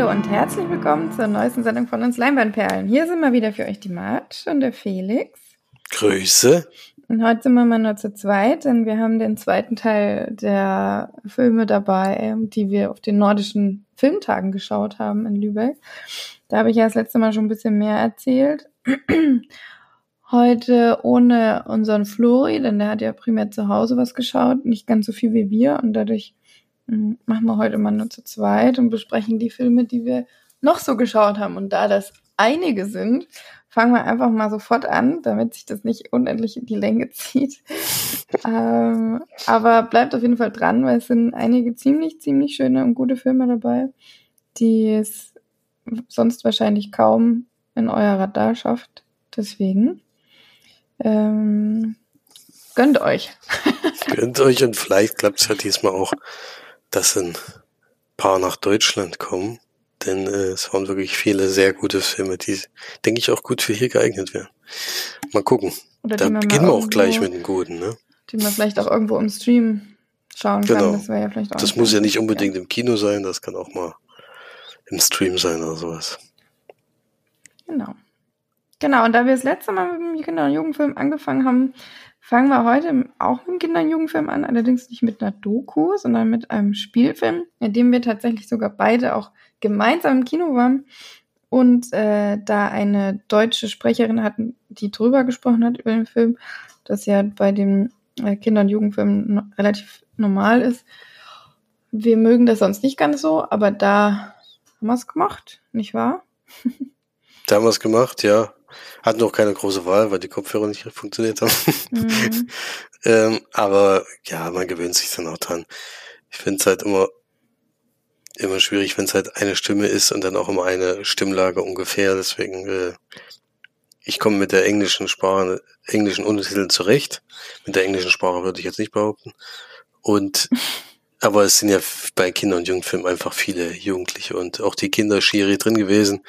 Hallo und herzlich willkommen zur neuesten Sendung von uns Leinwandperlen. Hier sind mal wieder für euch die March und der Felix. Grüße. Und heute sind wir mal nur zu zweit, denn wir haben den zweiten Teil der Filme dabei, die wir auf den nordischen Filmtagen geschaut haben in Lübeck. Da habe ich ja das letzte Mal schon ein bisschen mehr erzählt. Heute ohne unseren Flori, denn der hat ja primär zu Hause was geschaut, nicht ganz so viel wie wir und dadurch machen wir heute mal nur zu zweit und besprechen die Filme, die wir noch so geschaut haben. Und da das einige sind, fangen wir einfach mal sofort an, damit sich das nicht unendlich in die Länge zieht. ähm, aber bleibt auf jeden Fall dran, weil es sind einige ziemlich, ziemlich schöne und gute Filme dabei, die es sonst wahrscheinlich kaum in euer Radar schafft. Deswegen ähm, gönnt euch. gönnt euch und vielleicht klappt es ja diesmal auch, dass ein paar nach Deutschland kommen. Denn äh, es waren wirklich viele sehr gute Filme, die, denke ich, auch gut für hier geeignet wären. Mal gucken. Oder da beginnen wir auch gleich mit den guten, ne? Die man vielleicht auch irgendwo im Stream schauen genau. kann. Das ja vielleicht auch. Das muss ja nicht unbedingt ja. im Kino sein, das kann auch mal im Stream sein oder sowas. Genau. Genau, und da wir das letzte Mal mit dem Kinder- und Jugendfilm angefangen haben, fangen wir heute auch mit dem Kinder- und Jugendfilm an, allerdings nicht mit einer Doku, sondern mit einem Spielfilm, in dem wir tatsächlich sogar beide auch gemeinsam im Kino waren und äh, da eine deutsche Sprecherin hatten, die drüber gesprochen hat über den Film, das ja bei den äh, Kinder- und Jugendfilmen relativ normal ist. Wir mögen das sonst nicht ganz so, aber da haben wir es gemacht, nicht wahr? da haben wir es gemacht, ja. Hatten auch keine große Wahl, weil die Kopfhörer nicht funktioniert haben. Mhm. ähm, aber ja, man gewöhnt sich dann auch dran. Ich finde es halt immer, immer schwierig, wenn es halt eine Stimme ist und dann auch immer eine Stimmlage ungefähr. Deswegen, äh, ich komme mit der englischen Sprache, englischen Untertiteln zurecht. Mit der englischen Sprache würde ich jetzt nicht behaupten. Und aber es sind ja bei Kinder- und Jugendfilmen einfach viele Jugendliche und auch die Kinder Schiri drin gewesen.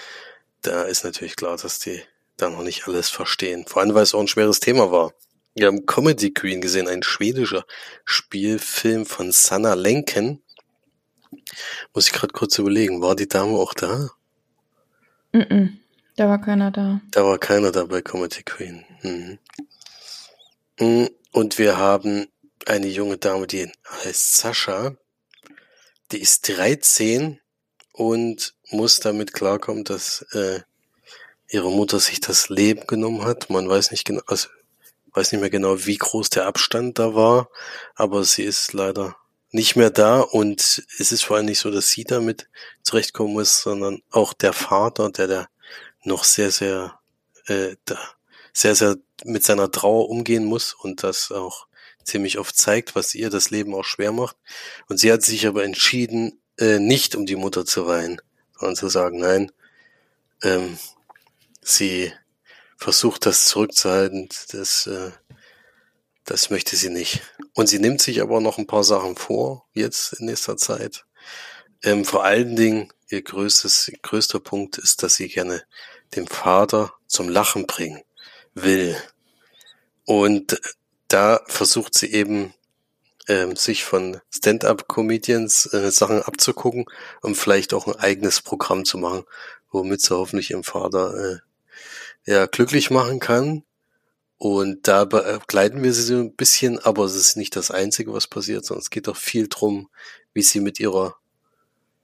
Da ist natürlich klar, dass die da noch nicht alles verstehen. Vor allem, weil es auch ein schweres Thema war. Wir haben Comedy Queen gesehen, ein schwedischer Spielfilm von Sanna Lenken. Muss ich gerade kurz überlegen, war die Dame auch da? Mm, -mm da war keiner da. Da war keiner da bei Comedy Queen. Mhm. Mm, und wir haben eine junge Dame, die heißt Sascha. Die ist 13 und muss damit klarkommen, dass äh, ihre Mutter sich das Leben genommen hat. Man weiß nicht genau, also weiß nicht mehr genau, wie groß der Abstand da war, aber sie ist leider nicht mehr da und es ist vor allem nicht so, dass sie damit zurechtkommen muss, sondern auch der Vater, der da noch sehr, sehr, äh, da sehr, sehr mit seiner Trauer umgehen muss und das auch ziemlich oft zeigt, was ihr das Leben auch schwer macht. Und sie hat sich aber entschieden, äh, nicht um die Mutter zu weinen, sondern zu sagen, nein, ähm, sie versucht das zurückzuhalten, das, äh, das möchte sie nicht. Und sie nimmt sich aber noch ein paar Sachen vor, jetzt in nächster Zeit. Ähm, vor allen Dingen, ihr größtes, größter Punkt ist, dass sie gerne den Vater zum Lachen bringen will. Und da versucht sie eben, ähm, sich von Stand-up-Comedians äh, Sachen abzugucken und vielleicht auch ein eigenes Programm zu machen, womit sie hoffentlich ihrem Vater äh, ja, glücklich machen kann. Und da begleiten wir sie so ein bisschen, aber es ist nicht das Einzige, was passiert, sondern es geht auch viel drum, wie sie mit ihrer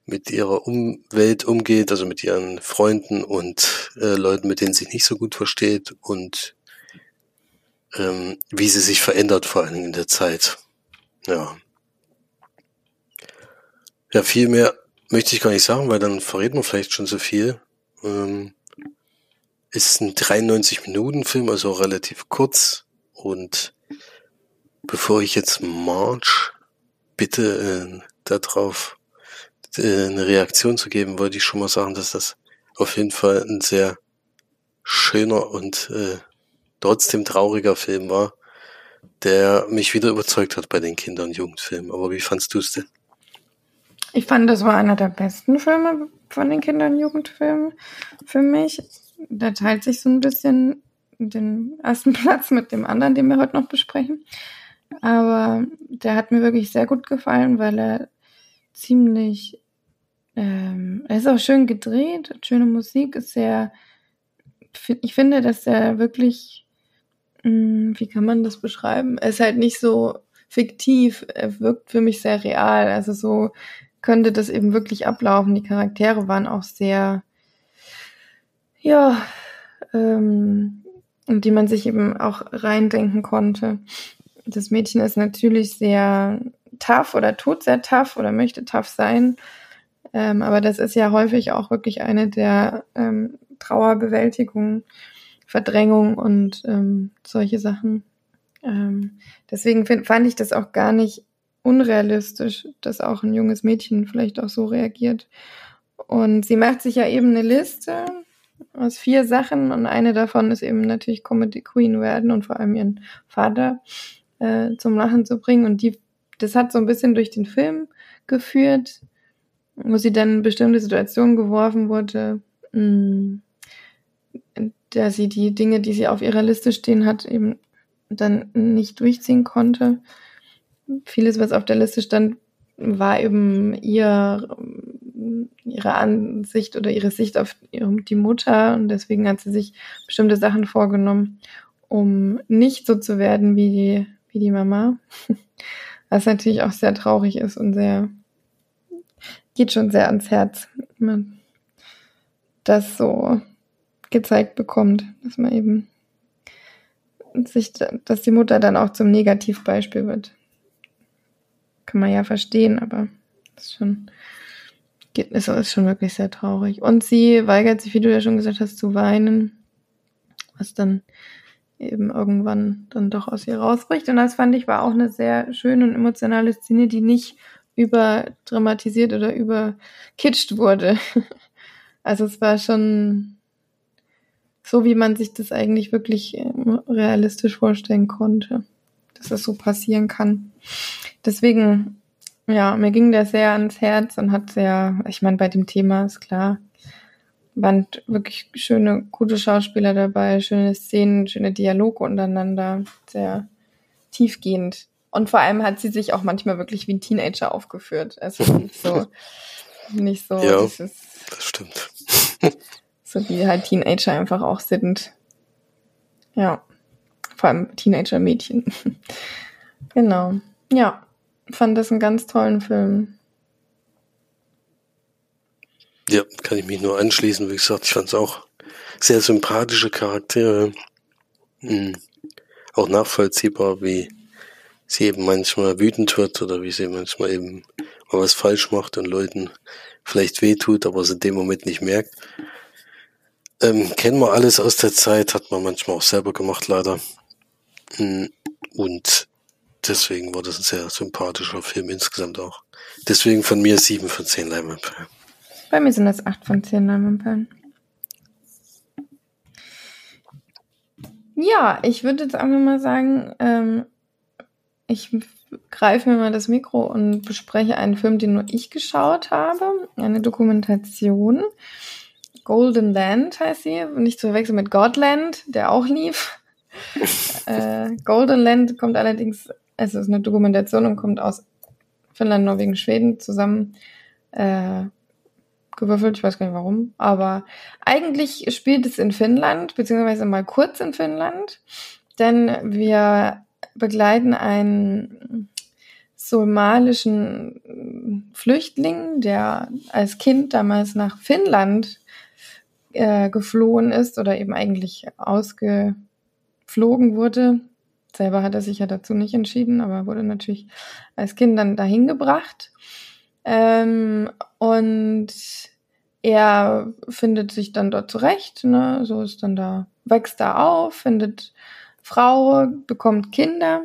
mit ihrer Umwelt umgeht, also mit ihren Freunden und äh, Leuten, mit denen sie nicht so gut versteht und ähm, wie sie sich verändert, vor Dingen in der Zeit. Ja. Ja, viel mehr möchte ich gar nicht sagen, weil dann verrät man vielleicht schon so viel. Ähm, ist ein 93-Minuten-Film, also relativ kurz. Und bevor ich jetzt March bitte äh, darauf äh, eine Reaktion zu geben, wollte ich schon mal sagen, dass das auf jeden Fall ein sehr schöner und äh, trotzdem trauriger Film war, der mich wieder überzeugt hat bei den Kinder- und Jugendfilmen. Aber wie fandst du es denn? Ich fand, das war einer der besten Filme von den Kinder- und Jugendfilmen für mich der teilt sich so ein bisschen den ersten Platz mit dem anderen, den wir heute noch besprechen. Aber der hat mir wirklich sehr gut gefallen, weil er ziemlich ähm, er ist auch schön gedreht, schöne Musik, ist sehr, ich finde, dass er wirklich, mh, hm, wie kann man das beschreiben? Er ist halt nicht so fiktiv, er wirkt für mich sehr real, also so könnte das eben wirklich ablaufen. Die Charaktere waren auch sehr, ja, ähm, in die man sich eben auch reindenken konnte. Das Mädchen ist natürlich sehr tough oder tut sehr tough oder möchte tough sein. Ähm, aber das ist ja häufig auch wirklich eine der ähm, Trauerbewältigung, Verdrängung und ähm, solche Sachen. Ähm, deswegen find, fand ich das auch gar nicht unrealistisch, dass auch ein junges Mädchen vielleicht auch so reagiert. Und sie macht sich ja eben eine Liste aus vier Sachen und eine davon ist eben natürlich Comedy Queen werden und vor allem ihren Vater äh, zum Lachen zu bringen. Und die, das hat so ein bisschen durch den Film geführt, wo sie dann in bestimmte Situationen geworfen wurde, mm, der sie die Dinge, die sie auf ihrer Liste stehen hat, eben dann nicht durchziehen konnte. Vieles, was auf der Liste stand, war eben ihr ihre Ansicht oder ihre Sicht auf die Mutter und deswegen hat sie sich bestimmte Sachen vorgenommen, um nicht so zu werden wie die, wie die Mama. Was natürlich auch sehr traurig ist und sehr, geht schon sehr ans Herz, wenn man das so gezeigt bekommt, dass man eben sich, dass die Mutter dann auch zum Negativbeispiel wird. Kann man ja verstehen, aber das ist schon geht, ist, ist schon wirklich sehr traurig. Und sie weigert sich, wie du ja schon gesagt hast, zu weinen, was dann eben irgendwann dann doch aus ihr rausbricht. Und das fand ich war auch eine sehr schöne und emotionale Szene, die nicht überdramatisiert oder überkitscht wurde. Also es war schon so, wie man sich das eigentlich wirklich ähm, realistisch vorstellen konnte, dass das so passieren kann. Deswegen ja, mir ging der sehr ans Herz und hat sehr, ich meine, bei dem Thema ist klar, waren wirklich schöne, gute Schauspieler dabei, schöne Szenen, schöne Dialoge untereinander, sehr tiefgehend. Und vor allem hat sie sich auch manchmal wirklich wie ein Teenager aufgeführt. Also nicht so, nicht so ja, dieses, das stimmt. so wie halt Teenager einfach auch sind. Ja. Vor allem Teenager-Mädchen. genau. Ja fand das einen ganz tollen Film. Ja, kann ich mich nur anschließen. Wie gesagt, ich fand es auch sehr sympathische Charaktere. Mhm. Auch nachvollziehbar, wie sie eben manchmal wütend wird oder wie sie manchmal eben mal was falsch macht und Leuten vielleicht wehtut, aber es in dem Moment nicht merkt. Ähm, kennen wir alles aus der Zeit, hat man manchmal auch selber gemacht, leider. Mhm. Und deswegen war das ein sehr sympathischer Film insgesamt auch. Deswegen von mir sieben von zehn Leinwandperlen. Bei mir sind das acht von zehn Leinwandperlen. Ja, ich würde jetzt einfach mal sagen, ähm, ich greife mir mal das Mikro und bespreche einen Film, den nur ich geschaut habe. Eine Dokumentation. Golden Land heißt sie. Nicht zu verwechseln mit Godland, der auch lief. äh, Golden Land kommt allerdings es ist eine Dokumentation und kommt aus Finnland, Norwegen, Schweden zusammen äh, gewürfelt. Ich weiß gar nicht warum. Aber eigentlich spielt es in Finnland, beziehungsweise mal kurz in Finnland. Denn wir begleiten einen somalischen Flüchtling, der als Kind damals nach Finnland äh, geflohen ist oder eben eigentlich ausgeflogen wurde Selber hat er sich ja dazu nicht entschieden, aber wurde natürlich als Kind dann dahin gebracht. Ähm, und er findet sich dann dort zurecht, ne? so ist dann da, wächst da auf, findet Frau, bekommt Kinder,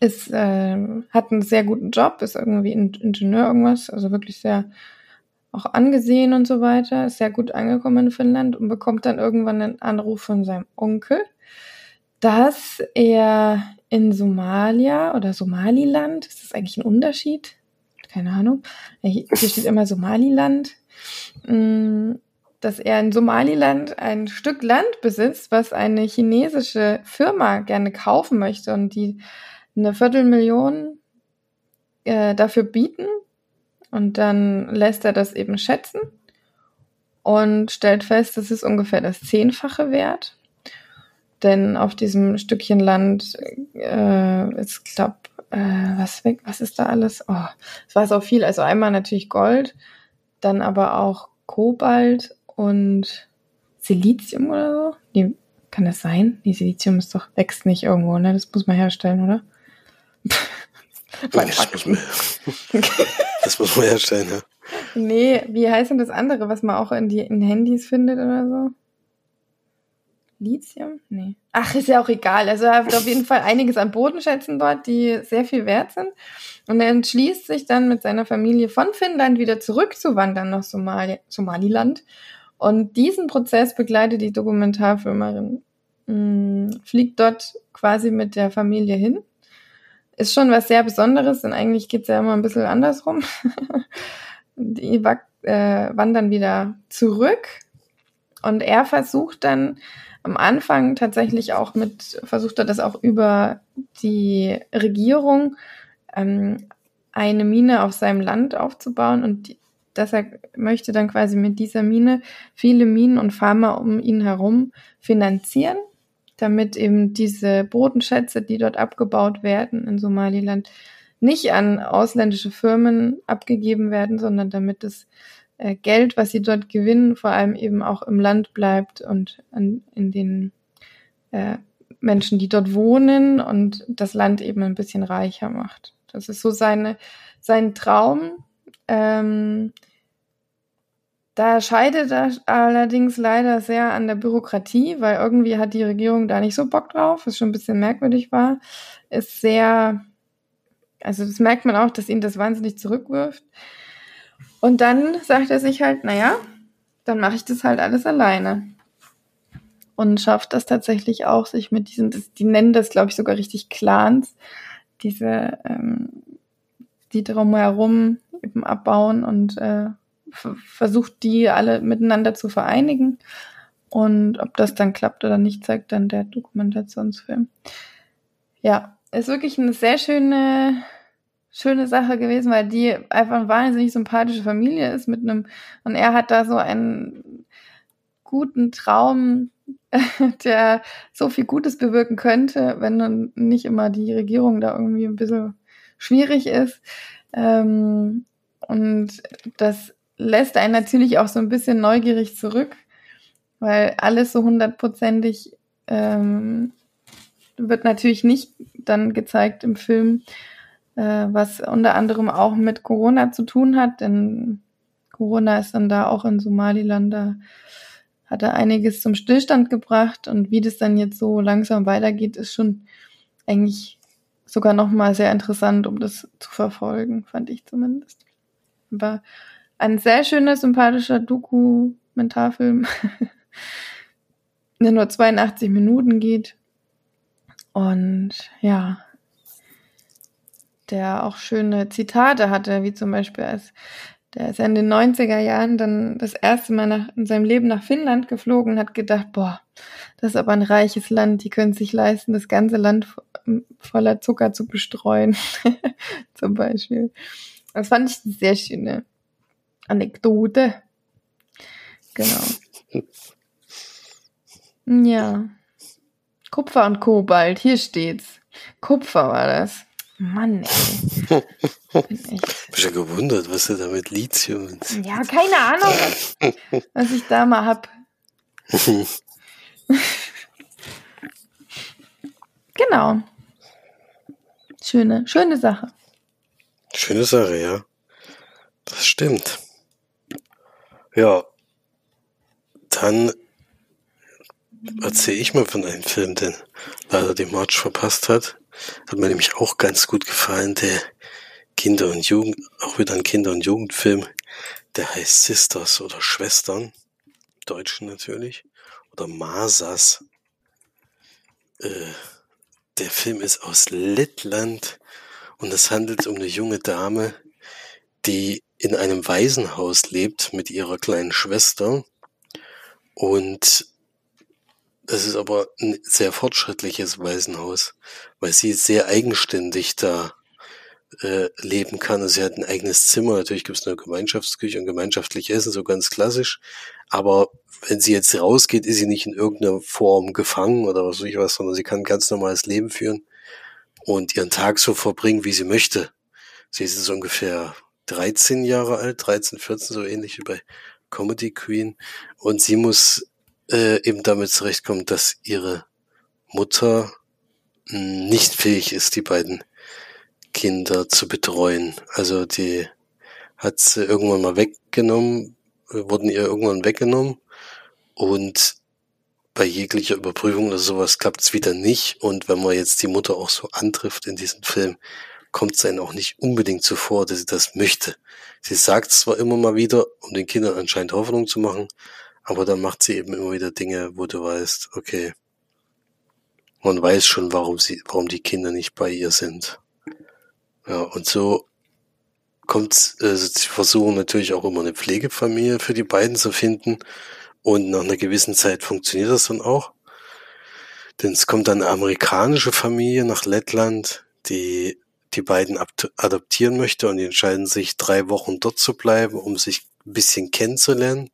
ist, äh, hat einen sehr guten Job, ist irgendwie Ingenieur irgendwas, also wirklich sehr auch angesehen und so weiter, ist sehr gut angekommen in Finnland und bekommt dann irgendwann einen Anruf von seinem Onkel, dass er in Somalia oder Somaliland, ist das eigentlich ein Unterschied? Keine Ahnung. Hier steht immer Somaliland. Mm, dass er in Somaliland ein Stück Land besitzt, was eine chinesische Firma gerne kaufen möchte und die eine Viertelmillion äh, dafür bieten. Und dann lässt er das eben schätzen und stellt fest, das ist ungefähr das Zehnfache wert. Denn auf diesem Stückchen Land äh, ist, glaub, äh, was weg, was ist da alles? Oh, es war so viel. Also einmal natürlich Gold, dann aber auch Kobalt und Silizium oder so. Nee, kann das sein? Nee, Silizium ist doch, wächst nicht irgendwo, ne? Das muss man herstellen, oder? das, muss man, das muss man herstellen, ja. Nee, wie heißt denn das andere, was man auch in, die, in Handys findet oder so? Lithium? Nee. Ach, ist ja auch egal. Also er hat auf jeden Fall einiges an Bodenschätzen dort, die sehr viel wert sind. Und er entschließt sich dann mit seiner Familie von Finnland wieder zurückzuwandern nach Somali Somaliland. Und diesen Prozess begleitet die Dokumentarfilmerin. Hm, fliegt dort quasi mit der Familie hin. Ist schon was sehr Besonderes, denn eigentlich geht's ja immer ein bisschen andersrum. die äh, wandern wieder zurück und er versucht dann am Anfang tatsächlich auch mit, versucht er das auch über die Regierung, ähm, eine Mine auf seinem Land aufzubauen und die, dass er möchte dann quasi mit dieser Mine viele Minen und Farmer um ihn herum finanzieren, damit eben diese Bodenschätze, die dort abgebaut werden in Somaliland, nicht an ausländische Firmen abgegeben werden, sondern damit das äh, Geld, was sie dort gewinnen, vor allem eben auch im Land bleibt und an, in den äh, Menschen, die dort wohnen und das Land eben ein bisschen reicher macht. Das ist so seine, sein Traum. Ähm, da scheidet er allerdings leider sehr an der Bürokratie, weil irgendwie hat die Regierung da nicht so Bock drauf, was schon ein bisschen merkwürdig war. Ist sehr also das merkt man auch, dass ihn das wahnsinnig zurückwirft. Und dann sagt er sich halt, naja, dann mache ich das halt alles alleine. Und schafft das tatsächlich auch, sich mit diesen, die nennen das, glaube ich, sogar richtig Clans, diese, ähm, die drumherum eben abbauen und äh, versucht, die alle miteinander zu vereinigen. Und ob das dann klappt oder nicht, zeigt dann der Dokumentationsfilm. Ja, ist wirklich eine sehr schöne schöne Sache gewesen, weil die einfach eine wahnsinnig sympathische Familie ist mit einem, und er hat da so einen guten Traum, der so viel Gutes bewirken könnte, wenn dann nicht immer die Regierung da irgendwie ein bisschen schwierig ist. Ähm, und das lässt einen natürlich auch so ein bisschen neugierig zurück, weil alles so hundertprozentig ähm, wird natürlich nicht dann gezeigt im Film, äh, was unter anderem auch mit Corona zu tun hat, denn Corona ist dann da auch in Somaliland, da hat er einiges zum Stillstand gebracht und wie das dann jetzt so langsam weitergeht, ist schon eigentlich sogar nochmal sehr interessant, um das zu verfolgen, fand ich zumindest. War ein sehr schöner, sympathischer Dokumentarfilm, der nur 82 Minuten geht. Und ja, der auch schöne Zitate hatte, wie zum Beispiel als der ist in den 90er Jahren dann das erste Mal nach, in seinem Leben nach Finnland geflogen und hat gedacht, boah, das ist aber ein reiches Land, die können sich leisten, das ganze Land voller Zucker zu bestreuen, zum Beispiel. Das fand ich eine sehr schöne Anekdote. Genau. Ja. Kupfer und Kobalt, hier steht's. Kupfer war das. Mann, ey. Bin. Bist ja gewundert, was du da mit Lithium und Ja, keine Ahnung, was, was ich da mal hab. genau. Schöne, schöne Sache. Schöne Sache, ja. Das stimmt. Ja. Dann erzähle ich mal von einem Film, den leider die March verpasst hat. Hat mir nämlich auch ganz gut gefallen, der Kinder- und Jugend, auch wieder ein Kinder- und Jugendfilm, der heißt Sisters oder Schwestern, Deutschen natürlich, oder Masas. Äh, der Film ist aus Lettland und es handelt um eine junge Dame, die in einem Waisenhaus lebt mit ihrer kleinen Schwester und das ist aber ein sehr fortschrittliches Waisenhaus, weil sie sehr eigenständig da äh, leben kann. Also sie hat ein eigenes Zimmer. Natürlich gibt es eine Gemeinschaftsküche und gemeinschaftlich essen, so ganz klassisch. Aber wenn sie jetzt rausgeht, ist sie nicht in irgendeiner Form gefangen oder was weiß ich was, sondern sie kann ein ganz normales Leben führen und ihren Tag so verbringen, wie sie möchte. Sie ist jetzt ungefähr 13 Jahre alt, 13, 14, so ähnlich wie bei Comedy Queen. Und sie muss äh, eben damit zurechtkommen, dass ihre Mutter hm, nicht fähig ist, die beiden Kinder zu betreuen. Also die hat sie irgendwann mal weggenommen, wurden ihr irgendwann weggenommen und bei jeglicher Überprüfung oder sowas klappt es wieder nicht. Und wenn man jetzt die Mutter auch so antrifft in diesem Film, kommt es einem auch nicht unbedingt zuvor, dass sie das möchte. Sie sagt zwar immer mal wieder, um den Kindern anscheinend Hoffnung zu machen, aber dann macht sie eben immer wieder Dinge, wo du weißt, okay, man weiß schon, warum sie, warum die Kinder nicht bei ihr sind. Ja, und so kommt, äh, sie versuchen natürlich auch immer eine Pflegefamilie für die beiden zu finden. Und nach einer gewissen Zeit funktioniert das dann auch. Denn es kommt dann eine amerikanische Familie nach Lettland, die die beiden adoptieren möchte und die entscheiden sich, drei Wochen dort zu bleiben, um sich ein bisschen kennenzulernen.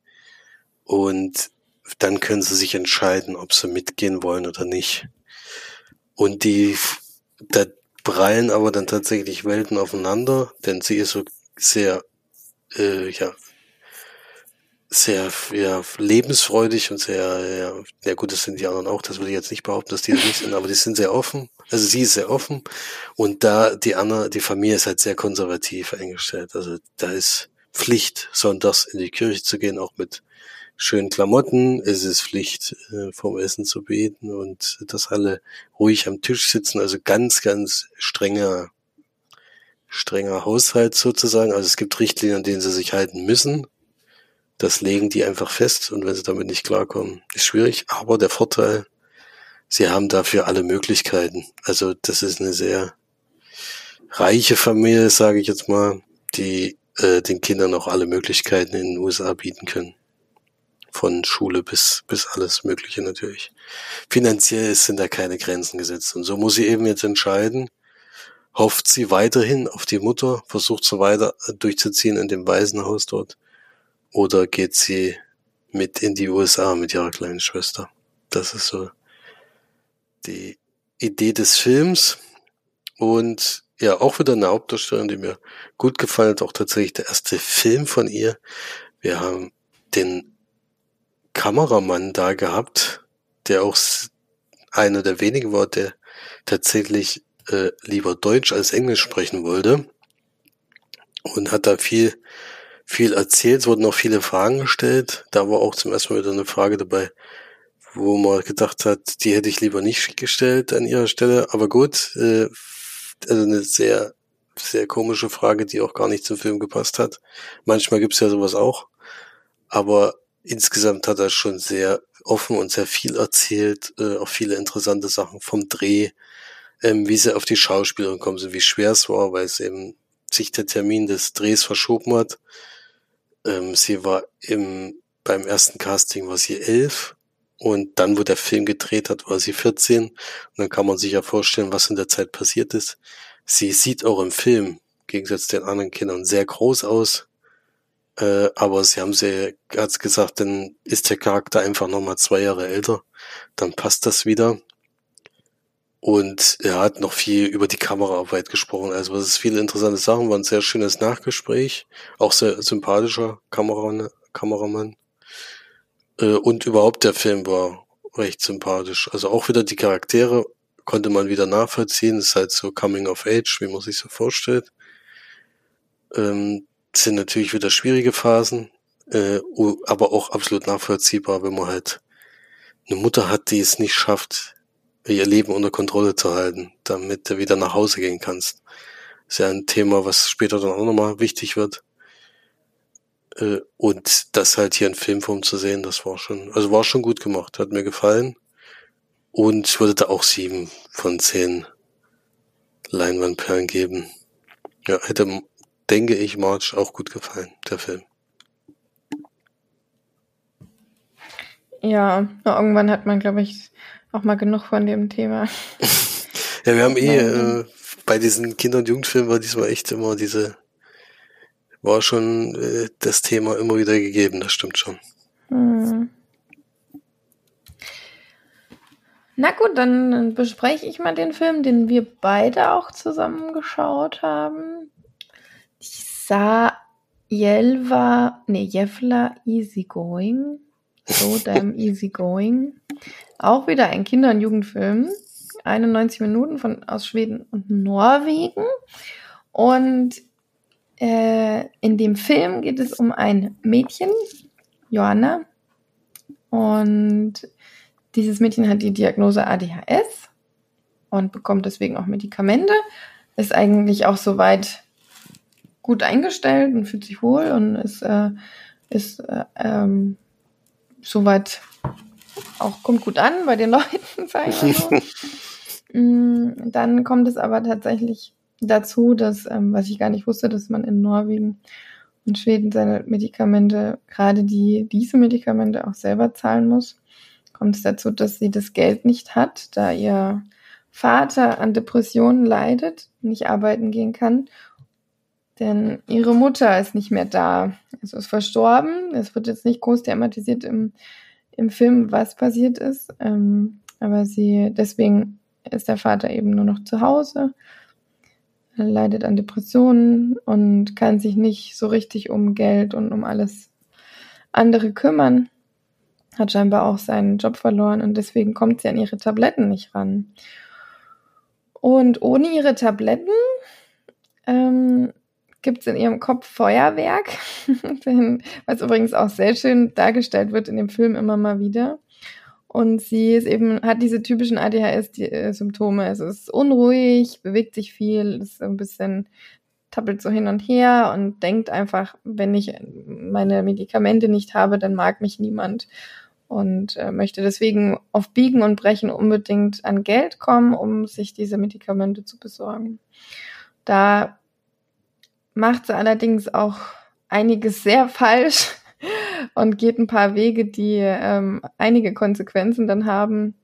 Und dann können sie sich entscheiden, ob sie mitgehen wollen oder nicht. Und die, da prallen aber dann tatsächlich Welten aufeinander, denn sie ist so sehr, äh, ja, sehr ja, lebensfreudig und sehr, ja, ja gut, das sind die anderen auch, das würde ich jetzt nicht behaupten, dass die das nicht sind, aber die sind sehr offen. Also sie ist sehr offen und da die andere, die Familie ist halt sehr konservativ eingestellt. Also da ist Pflicht, sonntags in die Kirche zu gehen, auch mit schönen Klamotten. Es ist Pflicht, äh, vom Essen zu beten und dass alle ruhig am Tisch sitzen. Also ganz, ganz strenger, strenger Haushalt sozusagen. Also es gibt Richtlinien, an denen sie sich halten müssen. Das legen die einfach fest und wenn sie damit nicht klarkommen, ist schwierig. Aber der Vorteil, sie haben dafür alle Möglichkeiten. Also das ist eine sehr reiche Familie, sage ich jetzt mal, die äh, den Kindern auch alle Möglichkeiten in den USA bieten können von Schule bis, bis alles Mögliche natürlich. Finanziell sind da keine Grenzen gesetzt. Und so muss sie eben jetzt entscheiden, hofft sie weiterhin auf die Mutter, versucht sie weiter durchzuziehen in dem Waisenhaus dort, oder geht sie mit in die USA mit ihrer kleinen Schwester. Das ist so die Idee des Films. Und ja, auch wieder eine Hauptdarstellerin, die mir gut gefallen hat, auch tatsächlich der erste Film von ihr. Wir haben den Kameramann da gehabt, der auch einer der wenigen war, der tatsächlich äh, lieber Deutsch als Englisch sprechen wollte und hat da viel viel erzählt, es wurden auch viele Fragen gestellt. Da war auch zum ersten Mal wieder eine Frage dabei, wo man gedacht hat, die hätte ich lieber nicht gestellt an ihrer Stelle. Aber gut, äh, also eine sehr, sehr komische Frage, die auch gar nicht zum Film gepasst hat. Manchmal gibt's ja sowas auch. Aber insgesamt hat er schon sehr offen und sehr viel erzählt, äh, auch viele interessante Sachen vom Dreh, ähm, wie sie auf die Schauspielerin kommen sind, wie schwer es war, weil es eben sich der Termin des Drehs verschoben hat. Ähm, sie war im, beim ersten Casting war sie elf und dann, wo der Film gedreht hat, war sie 14. Und dann kann man sich ja vorstellen, was in der Zeit passiert ist. Sie sieht auch im Film, im Gegensatz zu den anderen Kindern, sehr groß aus. Äh, aber sie haben sie, hat gesagt, dann ist der Charakter einfach nochmal zwei Jahre älter. Dann passt das wieder. Und er hat noch viel über die Kameraarbeit gesprochen. Also es ist viele interessante Sachen, war ein sehr schönes Nachgespräch. Auch sehr sympathischer Kameramann. Kameramann. Äh, und überhaupt der Film war recht sympathisch. Also auch wieder die Charaktere konnte man wieder nachvollziehen. Es ist halt so Coming of Age, wie man sich so vorstellt. Ähm, sind natürlich wieder schwierige Phasen, äh, aber auch absolut nachvollziehbar, wenn man halt eine Mutter hat, die es nicht schafft, ihr Leben unter Kontrolle zu halten, damit du wieder nach Hause gehen kannst. ist ja ein Thema, was später dann auch nochmal wichtig wird. Äh, und das halt hier in Filmform zu sehen, das war schon, also war schon gut gemacht, hat mir gefallen. Und ich würde da auch sieben von zehn Leinwandperlen geben. Ja, hätte denke ich, March auch gut gefallen, der Film. Ja, irgendwann hat man, glaube ich, auch mal genug von dem Thema. Ja, wir haben eh äh, bei diesen Kinder- und Jugendfilmen war diesmal echt immer diese, war schon äh, das Thema immer wieder gegeben, das stimmt schon. Hm. Na gut, dann bespreche ich mal den Film, den wir beide auch zusammen geschaut haben. Jelva, nee, Jevla Easygoing. So damn Easygoing. Auch wieder ein Kinder- und Jugendfilm. 91 Minuten von, aus Schweden und Norwegen. Und äh, in dem Film geht es um ein Mädchen, Johanna. Und dieses Mädchen hat die Diagnose ADHS und bekommt deswegen auch Medikamente. Ist eigentlich auch soweit gut eingestellt und fühlt sich wohl und ist, äh, ist äh, ähm, soweit auch kommt gut an bei den Leuten, sag ich mal so. Mm, dann kommt es aber tatsächlich dazu, dass, ähm, was ich gar nicht wusste, dass man in Norwegen und Schweden seine Medikamente, gerade die, diese Medikamente auch selber zahlen muss. Kommt es dazu, dass sie das Geld nicht hat, da ihr Vater an Depressionen leidet, nicht arbeiten gehen kann denn ihre Mutter ist nicht mehr da. Also ist verstorben. Es wird jetzt nicht groß thematisiert im, im Film, was passiert ist. Ähm, aber sie, deswegen ist der Vater eben nur noch zu Hause. Er leidet an Depressionen und kann sich nicht so richtig um Geld und um alles andere kümmern. Hat scheinbar auch seinen Job verloren und deswegen kommt sie an ihre Tabletten nicht ran. Und ohne ihre Tabletten ähm, gibt es in ihrem Kopf Feuerwerk, was übrigens auch sehr schön dargestellt wird in dem Film immer mal wieder. Und sie ist eben, hat diese typischen ADHS-Symptome. Es ist unruhig, bewegt sich viel, ist ein bisschen, tappelt so hin und her und denkt einfach, wenn ich meine Medikamente nicht habe, dann mag mich niemand. Und äh, möchte deswegen auf Biegen und Brechen unbedingt an Geld kommen, um sich diese Medikamente zu besorgen. Da macht sie allerdings auch einiges sehr falsch und geht ein paar Wege, die ähm, einige Konsequenzen dann haben.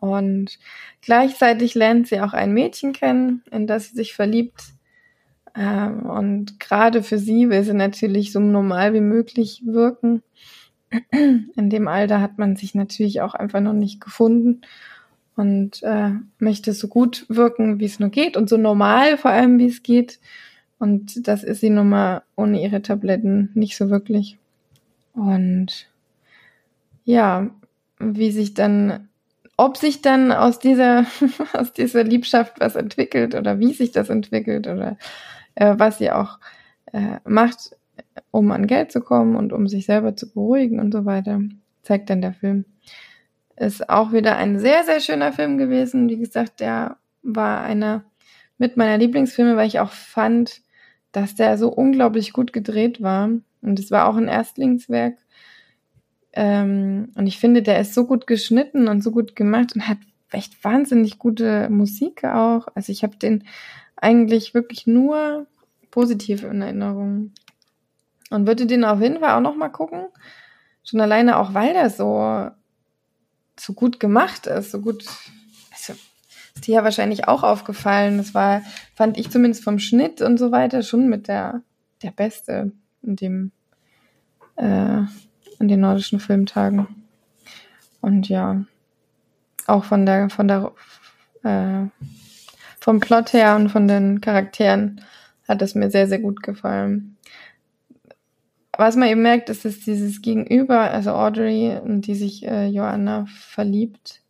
Und gleichzeitig lernt sie auch ein Mädchen kennen, in das sie sich verliebt. Ähm, und gerade für sie will sie natürlich so normal wie möglich wirken. In dem Alter hat man sich natürlich auch einfach noch nicht gefunden und äh, möchte so gut wirken, wie es nur geht und so normal vor allem, wie es geht. Und das ist sie nun mal ohne ihre Tabletten nicht so wirklich. Und ja, wie sich dann, ob sich dann aus dieser, aus dieser Liebschaft was entwickelt oder wie sich das entwickelt oder äh, was sie auch äh, macht, um an Geld zu kommen und um sich selber zu beruhigen und so weiter, zeigt dann der Film. Ist auch wieder ein sehr, sehr schöner Film gewesen. Wie gesagt, der war einer mit meiner Lieblingsfilme, weil ich auch fand, dass der so unglaublich gut gedreht war. Und es war auch ein Erstlingswerk. Ähm, und ich finde, der ist so gut geschnitten und so gut gemacht und hat echt wahnsinnig gute Musik auch. Also ich habe den eigentlich wirklich nur positiv in Erinnerung. Und würde den auf jeden Fall auch noch mal gucken. Schon alleine auch, weil der so, so gut gemacht ist, so gut, ist dir ja wahrscheinlich auch aufgefallen. Das war, fand ich zumindest vom Schnitt und so weiter schon mit der, der Beste in dem, äh, in den nordischen Filmtagen. Und ja, auch von der, von der, äh, vom Plot her und von den Charakteren hat es mir sehr, sehr gut gefallen. Was man eben merkt, ist, dass dieses Gegenüber, also Audrey, in die sich äh, Joanna verliebt,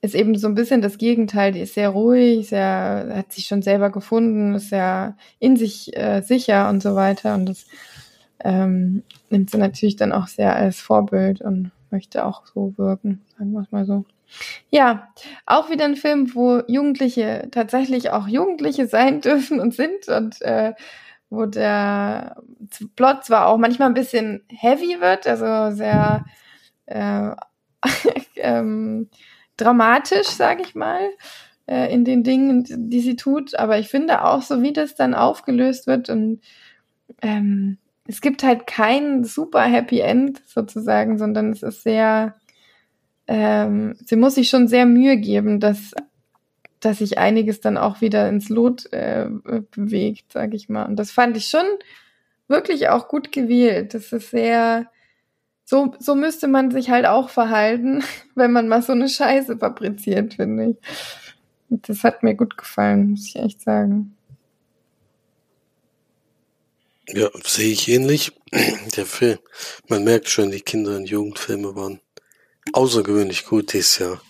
ist eben so ein bisschen das Gegenteil. Die ist sehr ruhig, sehr, hat sich schon selber gefunden, ist sehr in sich äh, sicher und so weiter. Und das ähm, nimmt sie natürlich dann auch sehr als Vorbild und möchte auch so wirken, sagen wir es mal so. Ja, auch wieder ein Film, wo Jugendliche tatsächlich auch Jugendliche sein dürfen und sind und äh, wo der Plot zwar auch manchmal ein bisschen heavy wird, also sehr äh, ähm, dramatisch, sage ich mal, äh, in den Dingen, die sie tut. Aber ich finde auch, so wie das dann aufgelöst wird und ähm, es gibt halt kein super Happy End sozusagen, sondern es ist sehr, ähm, sie muss sich schon sehr Mühe geben, dass dass sich einiges dann auch wieder ins Lot äh, bewegt, sag ich mal. Und das fand ich schon wirklich auch gut gewählt. Das ist sehr, so, so müsste man sich halt auch verhalten, wenn man mal so eine Scheiße fabriziert, finde ich. Das hat mir gut gefallen, muss ich echt sagen. Ja, sehe ich ähnlich. Der Film, man merkt schon, die Kinder- und Jugendfilme waren außergewöhnlich gut dieses Jahr.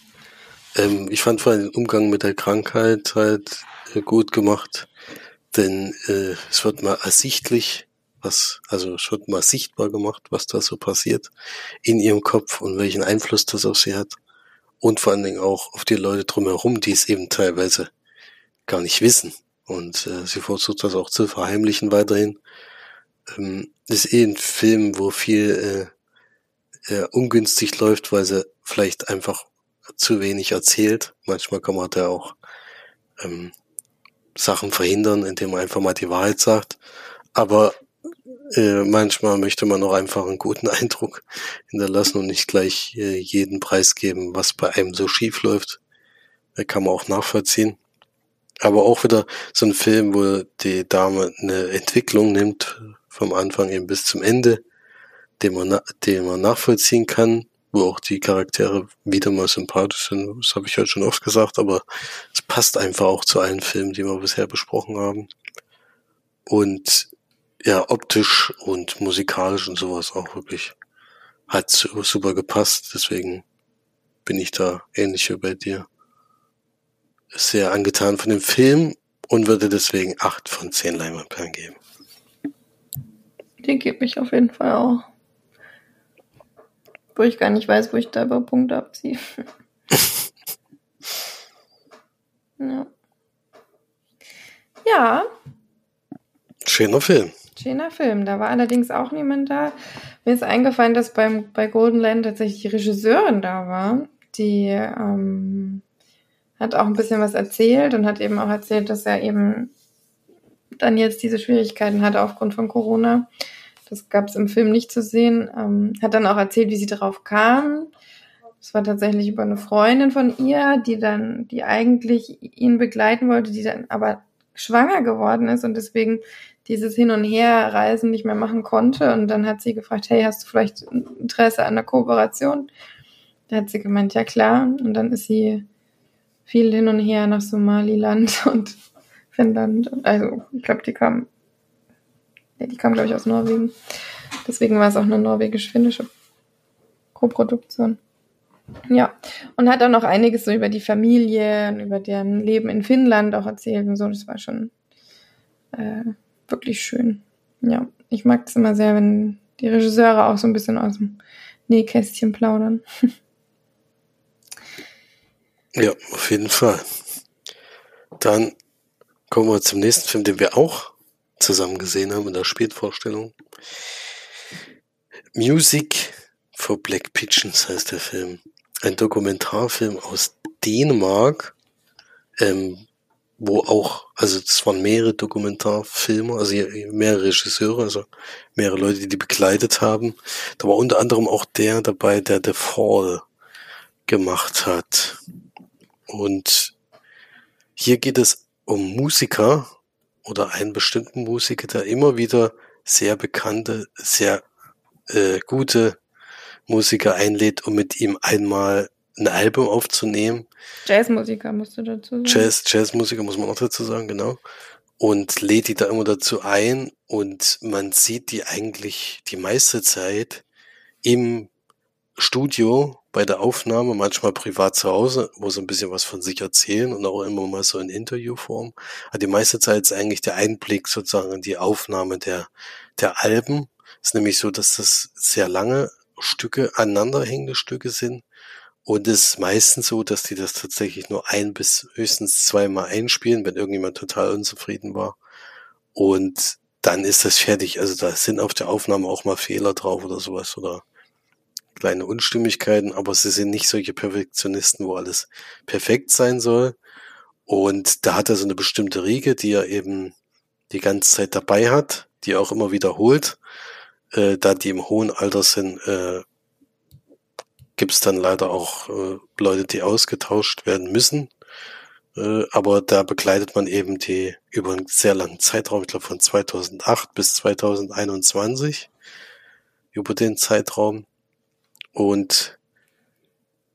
Ähm, ich fand vor allem den Umgang mit der Krankheit halt äh, gut gemacht, denn äh, es wird mal ersichtlich, was, also wird mal sichtbar gemacht, was da so passiert in ihrem Kopf und welchen Einfluss das auf sie hat. Und vor allen Dingen auch auf die Leute drumherum, die es eben teilweise gar nicht wissen. Und äh, sie versucht das auch zu verheimlichen weiterhin. Ähm, ist eh ein Film, wo viel äh, äh, ungünstig läuft, weil sie vielleicht einfach zu wenig erzählt. Manchmal kann man da auch ähm, Sachen verhindern, indem man einfach mal die Wahrheit sagt. Aber äh, manchmal möchte man auch einfach einen guten Eindruck hinterlassen und nicht gleich äh, jeden Preis geben, was bei einem so schief läuft. Da kann man auch nachvollziehen. Aber auch wieder so ein Film, wo die Dame eine Entwicklung nimmt, vom Anfang eben bis zum Ende, den man, den man nachvollziehen kann, wo auch die Charaktere wieder mal sympathisch sind. Das habe ich halt schon oft gesagt, aber es passt einfach auch zu allen Filmen, die wir bisher besprochen haben. Und ja, optisch und musikalisch und sowas auch wirklich hat super gepasst. Deswegen bin ich da ähnlich wie bei dir sehr angetan von dem Film und würde deswegen acht von zehn Leinwandperlen geben. Die gebe ich auf jeden Fall auch. Wo ich gar nicht weiß, wo ich da über Punkte abziehe. ja. Ja. Schöner Film. Schöner Film. Da war allerdings auch niemand da. Mir ist eingefallen, dass beim, bei Golden Land tatsächlich die Regisseurin da war. Die ähm, hat auch ein bisschen was erzählt und hat eben auch erzählt, dass er eben dann jetzt diese Schwierigkeiten hatte aufgrund von Corona. Das gab es im Film nicht zu sehen. Ähm, hat dann auch erzählt, wie sie darauf kam. Es war tatsächlich über eine Freundin von ihr, die dann, die eigentlich ihn begleiten wollte, die dann aber schwanger geworden ist und deswegen dieses Hin- und Herreisen nicht mehr machen konnte. Und dann hat sie gefragt, hey, hast du vielleicht Interesse an einer Kooperation? Da hat sie gemeint, ja klar. Und dann ist sie viel hin und her nach Somaliland und Finnland. Also ich glaube, die kam, ja, die kam glaube ich aus Norwegen. Deswegen war es auch eine norwegisch-finnische Koproduktion. Ja, und hat auch noch einiges so über die Familie und über deren Leben in Finnland auch erzählt und so. Das war schon äh, wirklich schön. Ja, ich mag es immer sehr, wenn die Regisseure auch so ein bisschen aus dem Nähkästchen plaudern. ja, auf jeden Fall. Dann kommen wir zum nächsten Film, den wir auch zusammen gesehen haben in der Spätvorstellung. Music for Black Pigeons heißt der Film. Ein Dokumentarfilm aus Dänemark, ähm, wo auch, also es waren mehrere Dokumentarfilme, also mehrere Regisseure, also mehrere Leute, die die begleitet haben. Da war unter anderem auch der dabei, der The Fall gemacht hat. Und hier geht es um Musiker oder einen bestimmten Musiker, der immer wieder sehr bekannte, sehr äh, gute Musiker einlädt, um mit ihm einmal ein Album aufzunehmen. Jazzmusiker musst du dazu sagen. Jazz, Jazzmusiker muss man auch dazu sagen, genau. Und lädt die da immer dazu ein und man sieht die eigentlich die meiste Zeit im Studio bei der Aufnahme, manchmal privat zu Hause, wo sie ein bisschen was von sich erzählen und auch immer mal so in Interviewform. Aber die meiste Zeit ist eigentlich der Einblick sozusagen in die Aufnahme der, der Alben. Es ist nämlich so, dass das sehr lange Stücke, aneinanderhängende Stücke sind. Und es ist meistens so, dass die das tatsächlich nur ein bis höchstens zweimal einspielen, wenn irgendjemand total unzufrieden war. Und dann ist das fertig. Also da sind auf der Aufnahme auch mal Fehler drauf oder sowas oder kleine Unstimmigkeiten, aber sie sind nicht solche Perfektionisten, wo alles perfekt sein soll. Und da hat er so eine bestimmte Riege, die er eben die ganze Zeit dabei hat, die er auch immer wiederholt äh, da die im hohen Alter sind, äh, gibt es dann leider auch äh, Leute, die ausgetauscht werden müssen. Äh, aber da begleitet man eben die über einen sehr langen Zeitraum, ich glaube von 2008 bis 2021, über den Zeitraum. Und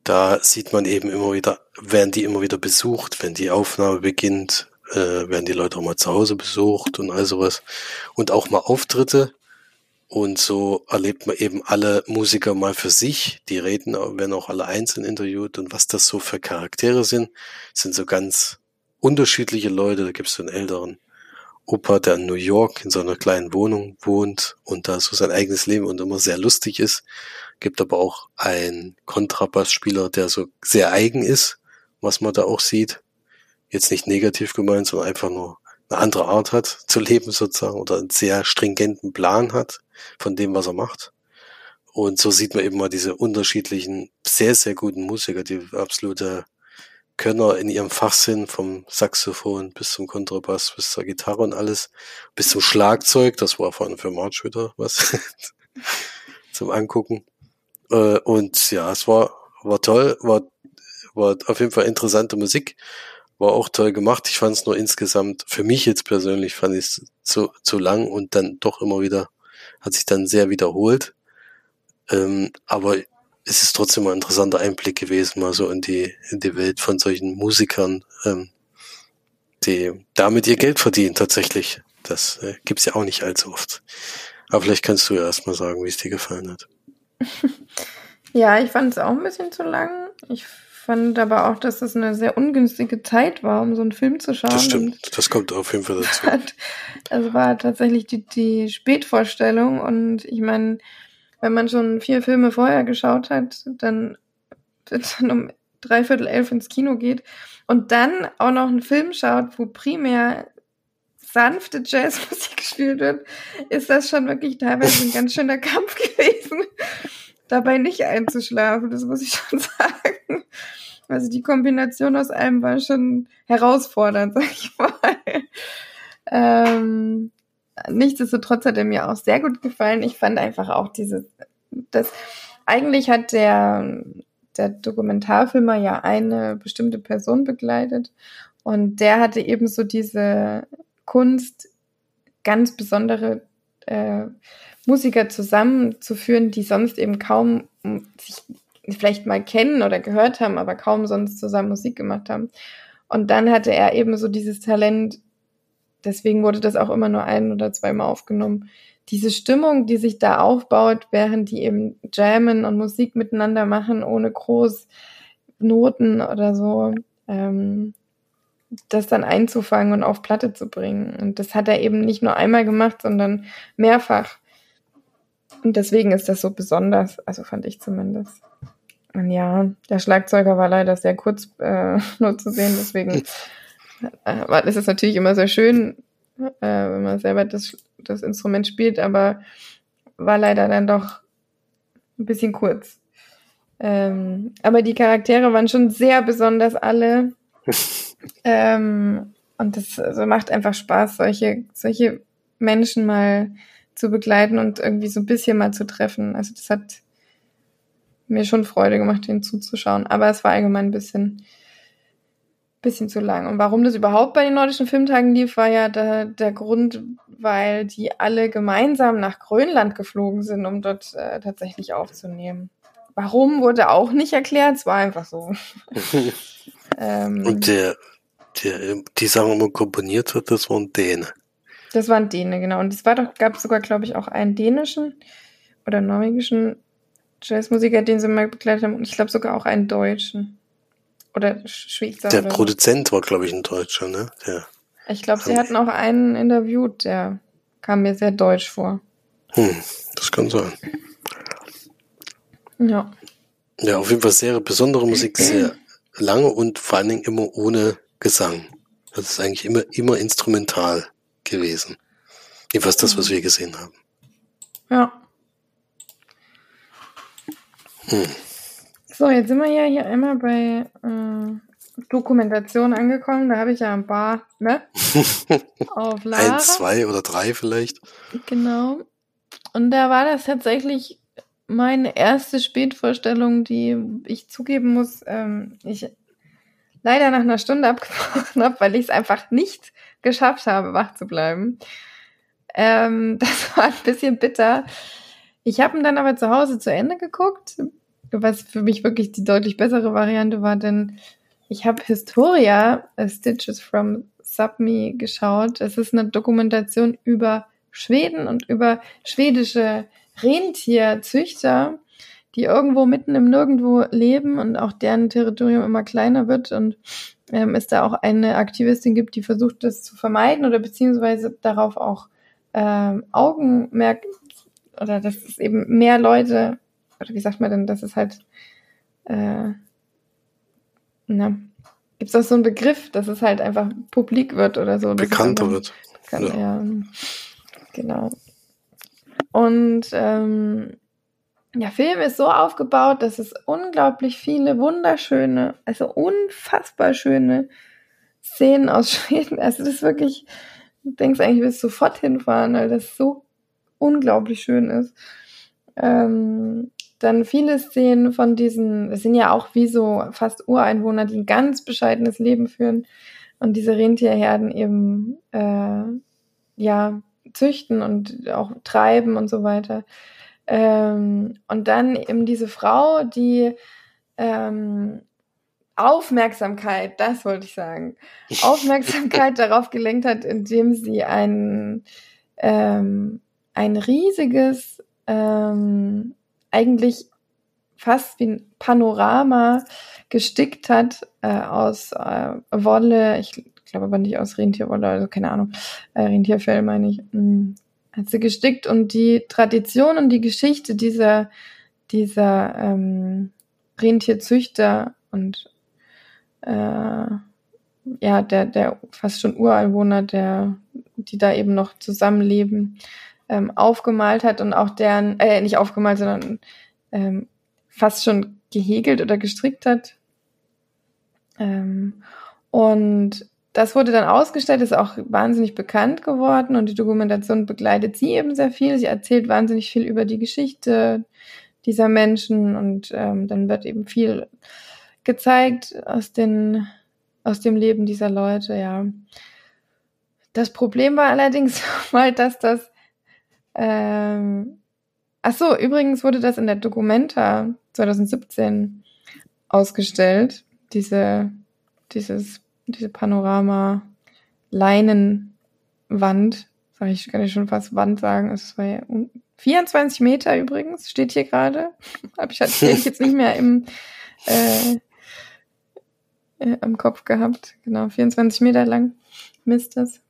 da sieht man eben immer wieder, werden die immer wieder besucht, wenn die Aufnahme beginnt, äh, werden die Leute auch mal zu Hause besucht und all sowas. Und auch mal Auftritte. Und so erlebt man eben alle Musiker mal für sich. Die reden, werden auch alle einzeln interviewt. Und was das so für Charaktere sind, sind so ganz unterschiedliche Leute. Da gibt es so einen älteren Opa, der in New York in so einer kleinen Wohnung wohnt und da so sein eigenes Leben und immer sehr lustig ist. Gibt aber auch einen Kontrabassspieler, der so sehr eigen ist, was man da auch sieht. Jetzt nicht negativ gemeint, sondern einfach nur eine andere Art hat zu leben sozusagen oder einen sehr stringenten Plan hat von dem, was er macht. Und so sieht man eben mal diese unterschiedlichen, sehr, sehr guten Musiker, die absolute Könner in ihrem Fach sind, vom Saxophon bis zum Kontrabass, bis zur Gitarre und alles, bis zum Schlagzeug, das war vorhin für March wieder was zum Angucken. Äh, und ja, es war, war toll, war, war auf jeden Fall interessante Musik, war auch toll gemacht. Ich fand es nur insgesamt, für mich jetzt persönlich, fand ich es zu, zu lang und dann doch immer wieder, hat sich dann sehr wiederholt. Ähm, aber es ist trotzdem ein interessanter Einblick gewesen, mal so in die, in die Welt von solchen Musikern, ähm, die damit ihr Geld verdienen tatsächlich. Das äh, gibt's ja auch nicht allzu oft. Aber vielleicht kannst du ja erstmal sagen, wie es dir gefallen hat. ja, ich fand es auch ein bisschen zu lang. Ich fand aber auch, dass es eine sehr ungünstige Zeit war, um so einen Film zu schauen. Das stimmt, das kommt auf jeden Fall dazu. Es war tatsächlich die, die Spätvorstellung und ich meine, wenn man schon vier Filme vorher geschaut hat, dann, dann um dreiviertel elf ins Kino geht und dann auch noch einen Film schaut, wo primär sanfte Jazzmusik gespielt wird, ist das schon wirklich teilweise ein ganz schöner Kampf gewesen, dabei nicht einzuschlafen, das muss ich schon sagen. Also die Kombination aus allem war schon herausfordernd, sag ich mal. Ähm, nichtsdestotrotz hat er mir auch sehr gut gefallen. Ich fand einfach auch dieses, das, eigentlich hat der, der Dokumentarfilmer ja eine bestimmte Person begleitet und der hatte eben so diese Kunst, ganz besondere äh, Musiker zusammenzuführen, die sonst eben kaum sich vielleicht mal kennen oder gehört haben, aber kaum sonst zusammen Musik gemacht haben. Und dann hatte er eben so dieses Talent, deswegen wurde das auch immer nur ein oder zweimal aufgenommen. Diese Stimmung, die sich da aufbaut, während die eben jammen und Musik miteinander machen, ohne groß Noten oder so, ähm, das dann einzufangen und auf Platte zu bringen. Und das hat er eben nicht nur einmal gemacht, sondern mehrfach. Und deswegen ist das so besonders, also fand ich zumindest. Und ja, der Schlagzeuger war leider sehr kurz äh, nur zu sehen, deswegen äh, ist es natürlich immer sehr schön, äh, wenn man selber das, das Instrument spielt, aber war leider dann doch ein bisschen kurz. Ähm, aber die Charaktere waren schon sehr besonders alle. ähm, und das also macht einfach Spaß, solche, solche Menschen mal zu begleiten und irgendwie so ein bisschen mal zu treffen. Also das hat mir schon Freude gemacht, den zuzuschauen. Aber es war allgemein ein bisschen bisschen zu lang. Und warum das überhaupt bei den Nordischen Filmtagen lief, war ja der, der Grund, weil die alle gemeinsam nach Grönland geflogen sind, um dort äh, tatsächlich aufzunehmen. Warum wurde auch nicht erklärt, es war einfach so. ähm, Und der, der die Sachen immer komponiert hat, das waren Däne. Das waren Däne, genau. Und es war doch, gab sogar, glaube ich, auch einen dänischen oder norwegischen Jazzmusiker, den sie mal begleitet haben. Und ich glaube sogar auch einen deutschen. Oder Schweizer. Der oder Produzent so. war, glaube ich, ein Deutscher, ne? Der ich glaube, sie hatten auch einen interviewt, der kam mir sehr deutsch vor. Hm, das kann sein. Ja. Ja, auf jeden Fall sehr besondere Musik, sehr lange und vor allen Dingen immer ohne Gesang. Das ist eigentlich immer, immer instrumental gewesen. Jedenfalls das, was wir gesehen haben. Ja. Hm. So, jetzt sind wir ja hier einmal bei äh, Dokumentation angekommen. Da habe ich ja ein paar, ne? Auf Lager. Eins, zwei oder drei vielleicht. Genau. Und da war das tatsächlich meine erste Spätvorstellung, die ich zugeben muss, ähm, ich leider nach einer Stunde abgebrochen habe, weil ich es einfach nicht geschafft habe, wach zu bleiben. Ähm, das war ein bisschen bitter. Ich habe ihn dann aber zu Hause zu Ende geguckt, was für mich wirklich die deutlich bessere Variante war, denn ich habe Historia, Stitches from Subme geschaut. Es ist eine Dokumentation über Schweden und über schwedische Rentierzüchter, die irgendwo mitten im Nirgendwo leben und auch deren Territorium immer kleiner wird und ähm, es da auch eine Aktivistin gibt, die versucht, das zu vermeiden oder beziehungsweise darauf auch ähm, Augenmerk oder dass es eben mehr Leute, oder wie sagt man denn, dass es halt, äh, na, gibt es auch so einen Begriff, dass es halt einfach publik wird oder so. Bekannter wird. Kann, ja. ja. Genau. Und ähm, der Film ist so aufgebaut, dass es unglaublich viele wunderschöne, also unfassbar schöne Szenen aus Schweden. Also das ist wirklich, du denkst eigentlich, du willst sofort hinfahren, weil das so unglaublich schön ist. Ähm, dann viele Szenen von diesen, das sind ja auch wie so fast Ureinwohner, die ein ganz bescheidenes Leben führen und diese Rentierherden eben äh, ja züchten und auch treiben und so weiter. Ähm, und dann eben diese Frau, die ähm, Aufmerksamkeit, das wollte ich sagen, Aufmerksamkeit darauf gelenkt hat, indem sie ein, ähm, ein riesiges, ähm, eigentlich fast wie ein Panorama gestickt hat äh, aus äh, Wolle, ich glaube aber nicht aus Rentierwolle, also keine Ahnung, äh, Rentierfell meine ich, mh, hm, hat sie gestickt und die Tradition und die Geschichte dieser, dieser ähm, Rentierzüchter und äh, ja, der, der fast schon Ureinwohner, der, die da eben noch zusammenleben, ähm, aufgemalt hat und auch deren, äh, nicht aufgemalt, sondern ähm, fast schon gehegelt oder gestrickt hat. Ähm, und das wurde dann ausgestellt, ist auch wahnsinnig bekannt geworden und die Dokumentation begleitet sie eben sehr viel. Sie erzählt wahnsinnig viel über die Geschichte dieser Menschen und ähm, dann wird eben viel gezeigt aus den aus dem Leben dieser Leute. Ja, das Problem war allerdings mal, dass das ähm, Ach so, übrigens wurde das in der Documenta 2017 ausgestellt, diese dieses diese Panorama Leinenwand, sag ich, kann ich schon fast Wand sagen, es war ja 24 Meter übrigens, steht hier gerade. Hab ich, ich jetzt nicht mehr im, äh, äh, Kopf gehabt. Genau, 24 Meter lang misst das.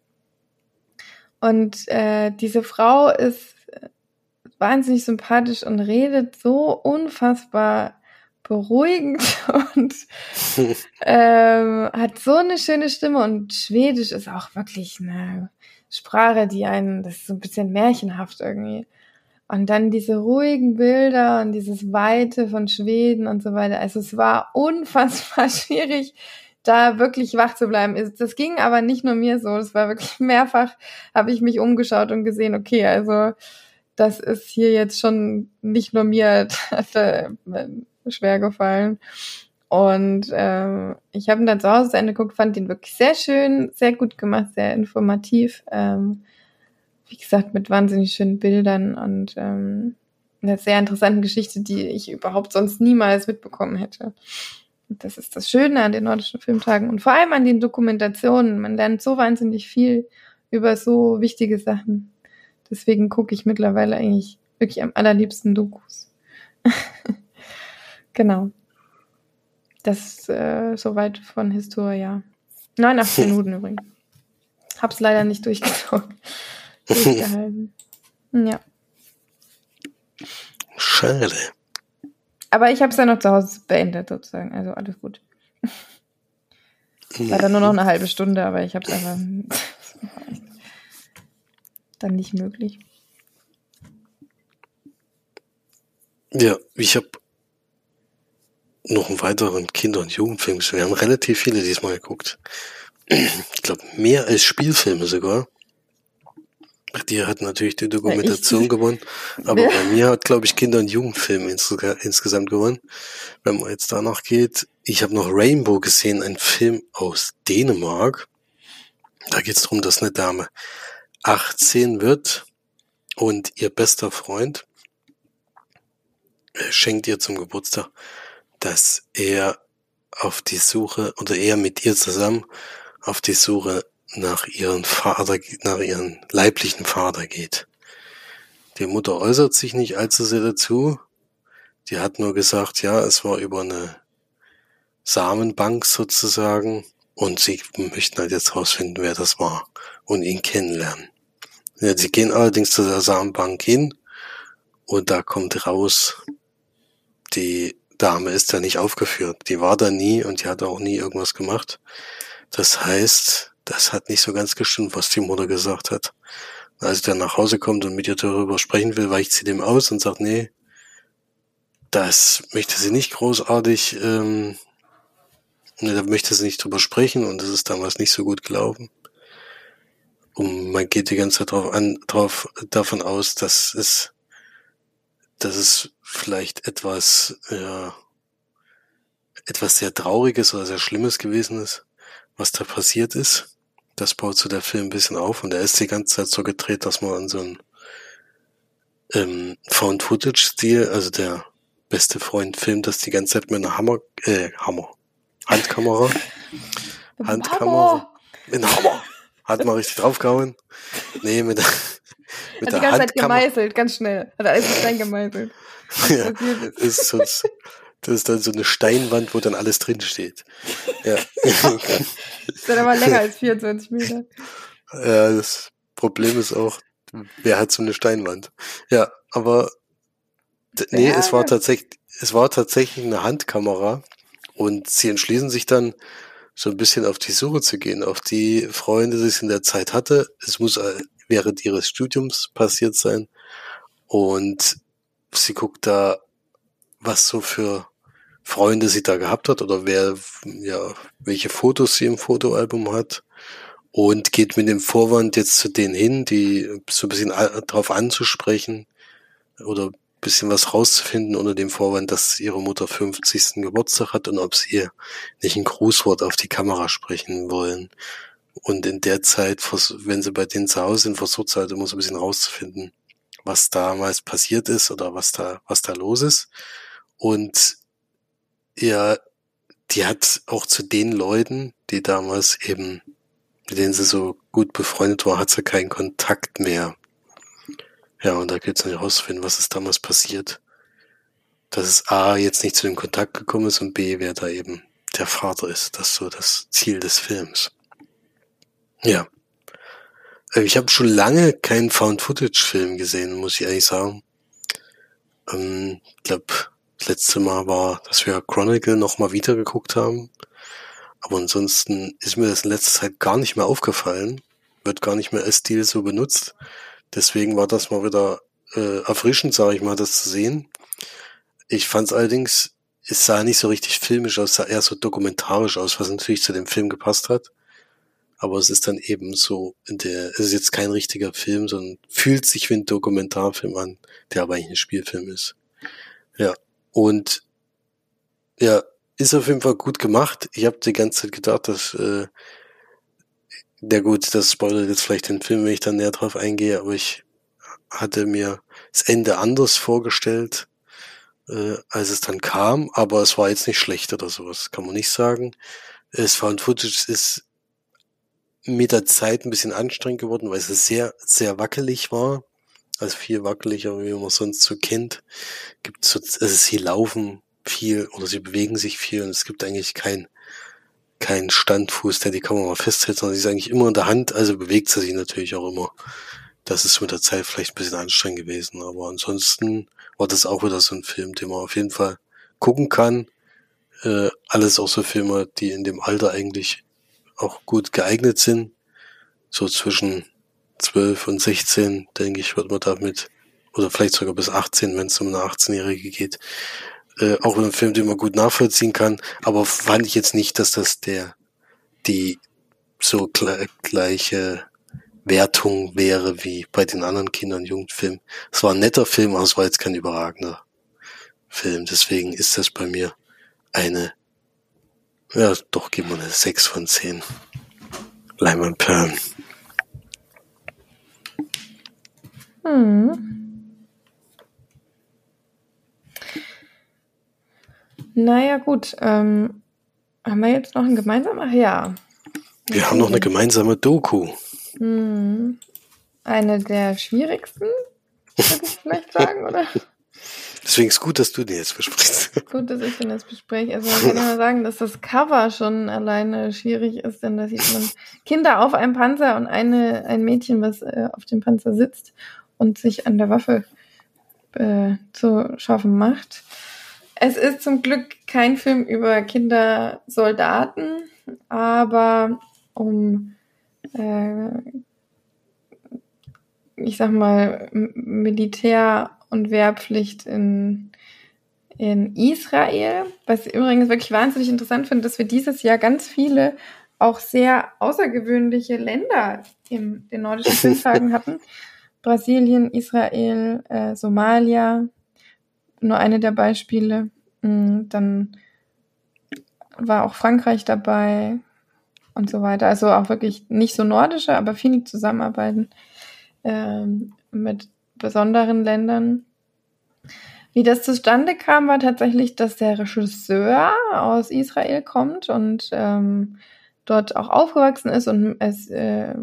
Und äh, diese Frau ist wahnsinnig sympathisch und redet so unfassbar beruhigend und ähm, hat so eine schöne Stimme und Schwedisch ist auch wirklich eine Sprache, die einen, das ist so ein bisschen märchenhaft irgendwie. Und dann diese ruhigen Bilder und dieses Weite von Schweden und so weiter. Also es war unfassbar schwierig, da wirklich wach zu bleiben. Das ging aber nicht nur mir so. Es war wirklich mehrfach, habe ich mich umgeschaut und gesehen, okay, also das ist hier jetzt schon nicht nur mir schwer gefallen. Und ähm, ich habe ihn dann zu Hause zu Ende geguckt, fand ihn wirklich sehr schön, sehr gut gemacht, sehr informativ. Ähm, wie gesagt, mit wahnsinnig schönen Bildern und ähm, einer sehr interessanten Geschichte, die ich überhaupt sonst niemals mitbekommen hätte. Das ist das Schöne an den nordischen Filmtagen und vor allem an den Dokumentationen. Man lernt so wahnsinnig viel über so wichtige Sachen. Deswegen gucke ich mittlerweile eigentlich wirklich am allerliebsten Dokus. Genau. Das äh, soweit von Historia. 89 Minuten übrigens. Hab's leider nicht durchgezogen. Durchgehalten. Ja. Schade. Aber ich habe es ja noch zu Hause beendet, sozusagen. Also alles gut. War dann nur noch eine halbe Stunde, aber ich habe es einfach dann nicht möglich. Ja, ich habe noch einen weiteren Kinder- und Jugendfilm. Wir haben relativ viele diesmal geguckt. Ich glaube, mehr als Spielfilme sogar. Die hat natürlich die Dokumentation ja, gewonnen, aber ja. bei mir hat, glaube ich, Kinder- und Jugendfilm insgesamt gewonnen. Wenn man jetzt danach geht, ich habe noch Rainbow gesehen, ein Film aus Dänemark. Da geht es darum, dass eine Dame 18 wird und ihr bester Freund äh, schenkt ihr zum Geburtstag, dass er auf die Suche oder er mit ihr zusammen auf die Suche nach ihrem Vater, nach ihrem leiblichen Vater geht. Die Mutter äußert sich nicht allzu sehr dazu. Die hat nur gesagt, ja, es war über eine Samenbank sozusagen und sie möchten halt jetzt rausfinden, wer das war und ihn kennenlernen. Ja, sie gehen allerdings zu der Samenbank hin und da kommt raus, die Dame ist da nicht aufgeführt. Die war da nie und die hat auch nie irgendwas gemacht. Das heißt, das hat nicht so ganz gestimmt, was die Mutter gesagt hat. Als der nach Hause kommt und mit ihr darüber sprechen will, weicht sie dem aus und sagt, nee, das möchte sie nicht großartig, ähm, nee, da möchte sie nicht drüber sprechen und das ist damals nicht so gut gelaufen. Und man geht die ganze Zeit drauf an, drauf, davon aus, dass es, dass es vielleicht etwas, ja, etwas sehr Trauriges oder sehr Schlimmes gewesen ist, was da passiert ist. Das baut so der Film ein bisschen auf und er ist die ganze Zeit so gedreht, dass man an so einem ähm, Found-Footage-Stil, also der beste Freund filmt das die ganze Zeit mit einer Hammer, äh, Hammer, Handkamera. Handkamera. Mit einem Hammer. Hat man richtig draufgehauen. Nee, mit, mit Hat der die ganze Zeit gemeißelt, ganz schnell. Hat alles klein gemeißelt. Ja, ist so, das ist dann so eine Steinwand, wo dann alles drin steht. Ja. das ist dann aber länger als 24 Meter. Ja, das Problem ist auch, wer hat so eine Steinwand? Ja, aber nee, ja, es war tatsächlich, es war tatsächlich eine Handkamera und sie entschließen sich dann, so ein bisschen auf die Suche zu gehen, auf die Freunde, die sie in der Zeit hatte. Es muss äh, während ihres Studiums passiert sein. Und sie guckt da, was so für Freunde sie da gehabt hat oder wer, ja, welche Fotos sie im Fotoalbum hat und geht mit dem Vorwand jetzt zu denen hin, die so ein bisschen drauf anzusprechen oder bisschen was rauszufinden unter dem Vorwand, dass ihre Mutter 50. Geburtstag hat und ob sie ihr nicht ein Grußwort auf die Kamera sprechen wollen. Und in der Zeit, wenn sie bei denen zu Hause sind, versucht sie halt immer so ein bisschen rauszufinden, was damals passiert ist oder was da, was da los ist. Und ja, die hat auch zu den Leuten, die damals eben, mit denen sie so gut befreundet war, hat sie keinen Kontakt mehr. Ja, und da geht es dann herauszufinden, was ist damals passiert. Dass es A jetzt nicht zu dem Kontakt gekommen ist und B, wer da eben der Vater ist. Das ist so das Ziel des Films. Ja. Äh, ich habe schon lange keinen Found-Footage-Film gesehen, muss ich ehrlich sagen. Ähm, ich glaube, das letzte Mal war, dass wir Chronicle nochmal wieder geguckt haben. Aber ansonsten ist mir das in letzter Zeit gar nicht mehr aufgefallen. Wird gar nicht mehr als Stil so benutzt. Deswegen war das mal wieder äh, erfrischend, sage ich mal, das zu sehen. Ich fand es allerdings, es sah nicht so richtig filmisch aus, sah eher so dokumentarisch aus, was natürlich zu dem Film gepasst hat. Aber es ist dann eben so, der, es ist jetzt kein richtiger Film, sondern fühlt sich wie ein Dokumentarfilm an, der aber eigentlich ein Spielfilm ist. Ja. Und ja, ist auf jeden Fall gut gemacht. Ich habe die ganze Zeit gedacht, dass äh, der gut, das spoilert jetzt vielleicht den Film, wenn ich dann näher drauf eingehe, aber ich hatte mir das Ende anders vorgestellt, äh, als es dann kam, aber es war jetzt nicht schlecht oder sowas, kann man nicht sagen. Es Found Footage ist mit der Zeit ein bisschen anstrengend geworden, weil es sehr, sehr wackelig war. Also viel wackeliger, wie man sonst so kennt. Gibt so, also sie laufen viel oder sie bewegen sich viel und es gibt eigentlich kein kein Standfuß, der die Kamera festhält, sondern sie ist eigentlich immer in der Hand, also bewegt sie sich natürlich auch immer. Das ist mit der Zeit vielleicht ein bisschen anstrengend gewesen, aber ansonsten war das auch wieder so ein Film, den man auf jeden Fall gucken kann. Äh, alles auch so Filme, die in dem Alter eigentlich auch gut geeignet sind. So zwischen 12 und 16, denke ich, wird man damit, oder vielleicht sogar bis 18, wenn es um eine 18-Jährige geht, äh, auch ein Film, den man gut nachvollziehen kann, aber fand ich jetzt nicht, dass das der die so gleiche Wertung wäre wie bei den anderen Kinder- und Jugendfilmen. Es war ein netter Film, aber es war jetzt kein überragender Film. Deswegen ist das bei mir eine Ja, doch, gib mal eine 6 von 10. Leinwandperlen. Hm. Naja, gut. Ähm, haben wir jetzt noch ein gemeinsamer? Ach ja. Wir haben noch eine gemeinsame Doku. Hm. Eine der schwierigsten, würde ich vielleicht sagen, oder? Deswegen ist gut, dass du den jetzt besprichst. Gut, dass ich den jetzt bespreche. Also man kann ja sagen, dass das Cover schon alleine schwierig ist, denn da sieht man Kinder auf einem Panzer und eine, ein Mädchen, was äh, auf dem Panzer sitzt und sich an der Waffe äh, zu schaffen macht. Es ist zum Glück kein Film über Kindersoldaten, aber um, äh, ich sag mal, Militär und Wehrpflicht in, in Israel. Was ich übrigens wirklich wahnsinnig interessant finde, dass wir dieses Jahr ganz viele auch sehr außergewöhnliche Länder in den nordischen Filmtagen hatten. Brasilien, Israel, äh, Somalia, nur eine der Beispiele. Mm, dann war auch Frankreich dabei und so weiter. Also auch wirklich nicht so nordische, aber viele Zusammenarbeiten ähm, mit besonderen Ländern. Wie das zustande kam, war tatsächlich, dass der Regisseur aus Israel kommt und ähm, dort auch aufgewachsen ist und als äh,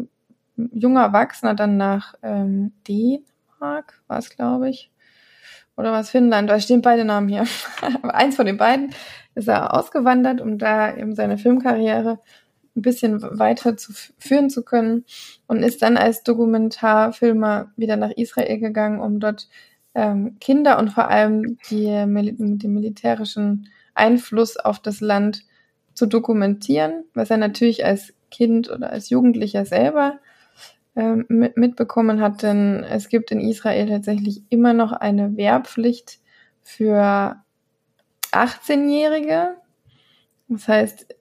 junger Erwachsener dann nach ähm, Dänemark, war es glaube ich, oder was Finnland, da stehen beide Namen hier. Eins von den beiden ist er ausgewandert, um da eben seine Filmkarriere ein bisschen weiter zu führen zu können und ist dann als Dokumentarfilmer wieder nach Israel gegangen, um dort ähm, Kinder und vor allem die, den militärischen Einfluss auf das Land zu dokumentieren, was er natürlich als Kind oder als Jugendlicher selber ähm, mitbekommen hat, denn es gibt in Israel tatsächlich immer noch eine Wehrpflicht für 18-Jährige. Das heißt,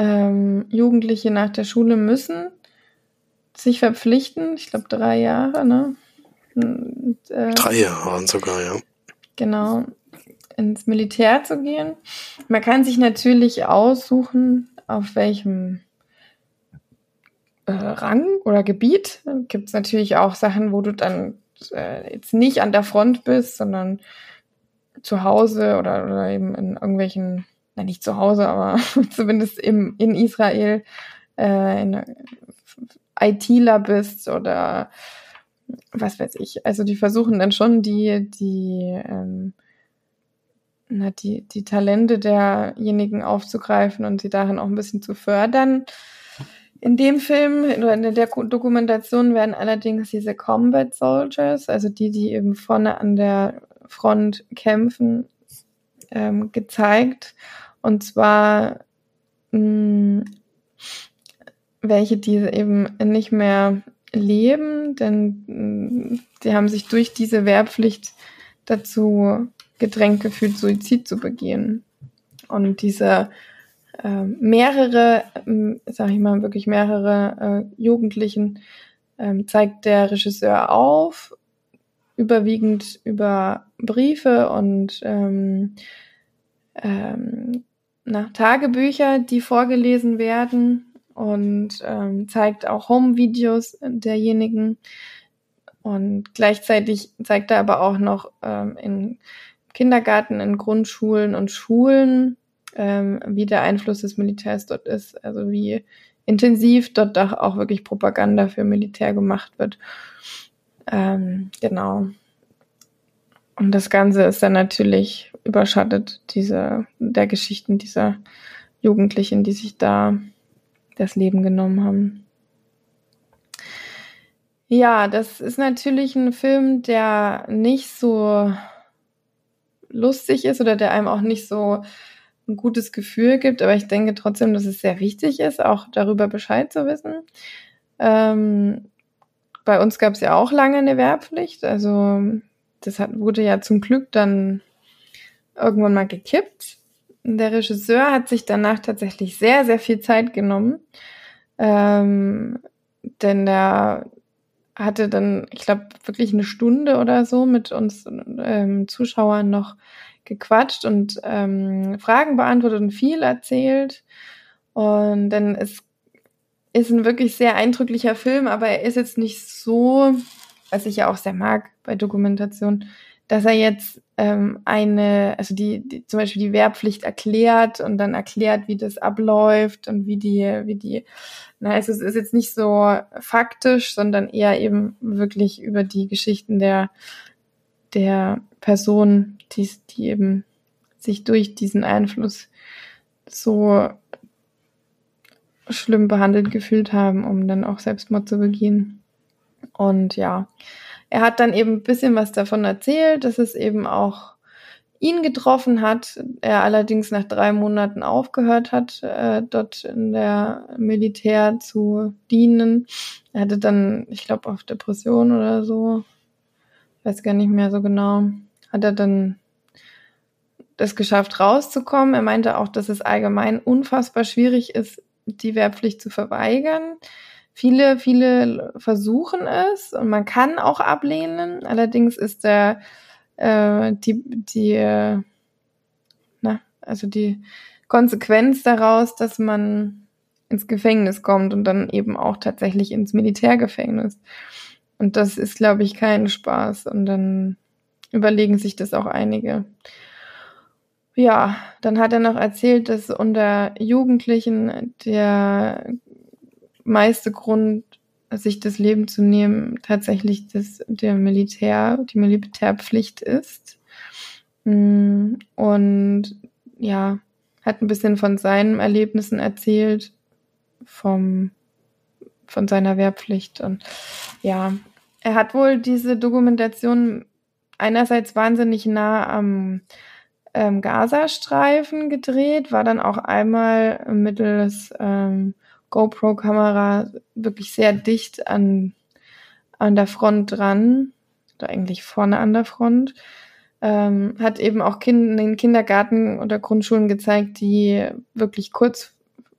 ähm, Jugendliche nach der Schule müssen sich verpflichten, ich glaube drei Jahre, ne? Und, äh, drei Jahre sogar, ja. Genau, ins Militär zu gehen. Man kann sich natürlich aussuchen, auf welchem äh, Rang oder Gebiet. Gibt es natürlich auch Sachen, wo du dann äh, jetzt nicht an der Front bist, sondern zu Hause oder, oder eben in irgendwelchen na nicht zu Hause, aber zumindest im, in Israel äh, in ITler bist oder was weiß ich. Also die versuchen dann schon die, die, ähm, na, die, die Talente derjenigen aufzugreifen und sie darin auch ein bisschen zu fördern. In dem Film oder in der Dokumentation werden allerdings diese Combat Soldiers, also die, die eben vorne an der Front kämpfen, ähm, gezeigt. Und zwar mh, hm, welche, die eben nicht mehr leben, denn hm, die haben sich durch diese Wehrpflicht dazu gedrängt gefühlt, Suizid zu begehen. Und diese äh, mehrere, äh, sag ich mal, wirklich mehrere äh, Jugendlichen äh, zeigt der Regisseur auf, überwiegend über Briefe und ähm, ähm, na, Tagebücher, die vorgelesen werden und ähm, zeigt auch Home-Videos derjenigen. Und gleichzeitig zeigt er aber auch noch ähm, in Kindergarten, in Grundschulen und Schulen, ähm, wie der Einfluss des Militärs dort ist, also wie intensiv dort auch wirklich Propaganda für Militär gemacht wird. Ähm, genau. Und das Ganze ist dann natürlich überschattet diese, der Geschichten dieser Jugendlichen, die sich da das Leben genommen haben. Ja, das ist natürlich ein Film, der nicht so lustig ist oder der einem auch nicht so ein gutes Gefühl gibt, aber ich denke trotzdem, dass es sehr wichtig ist, auch darüber Bescheid zu wissen. Ähm, bei uns gab es ja auch lange eine Wehrpflicht, also das hat, wurde ja zum Glück dann irgendwann mal gekippt. Der Regisseur hat sich danach tatsächlich sehr, sehr viel Zeit genommen. Ähm, denn der hatte dann, ich glaube, wirklich eine Stunde oder so mit uns ähm, Zuschauern noch gequatscht und ähm, Fragen beantwortet und viel erzählt. Und dann ist, ist ein wirklich sehr eindrücklicher Film, aber er ist jetzt nicht so, was ich ja auch sehr mag bei Dokumentation, dass er jetzt ähm, eine, also die, die zum Beispiel die Wehrpflicht erklärt und dann erklärt, wie das abläuft und wie die, wie die, na, es ist, ist jetzt nicht so faktisch, sondern eher eben wirklich über die Geschichten der, der Person, die, die eben sich durch diesen Einfluss so schlimm behandelt gefühlt haben, um dann auch Selbstmord zu begehen. Und ja, er hat dann eben ein bisschen was davon erzählt, dass es eben auch ihn getroffen hat. Er allerdings nach drei Monaten aufgehört hat, äh, dort in der Militär zu dienen. Er hatte dann, ich glaube, auf Depression oder so, weiß gar nicht mehr so genau, hat er dann das geschafft, rauszukommen. Er meinte auch, dass es allgemein unfassbar schwierig ist, die Wehrpflicht zu verweigern. Viele, viele versuchen es und man kann auch ablehnen. Allerdings ist der äh, die die äh, na also die Konsequenz daraus, dass man ins Gefängnis kommt und dann eben auch tatsächlich ins Militärgefängnis. Und das ist, glaube ich, kein Spaß. Und dann überlegen sich das auch einige. Ja, dann hat er noch erzählt, dass unter Jugendlichen der meiste Grund, sich das Leben zu nehmen, tatsächlich das, der Militär, die Militärpflicht ist. Mm, und ja, hat ein bisschen von seinen Erlebnissen erzählt, vom, von seiner Wehrpflicht. Und ja, er hat wohl diese Dokumentation einerseits wahnsinnig nah am ähm, Gazastreifen gedreht, war dann auch einmal mittels ähm, GoPro-Kamera wirklich sehr dicht an, an der Front dran, oder eigentlich vorne an der Front. Ähm, hat eben auch kind, den Kindergarten oder Grundschulen gezeigt, die wirklich kurz,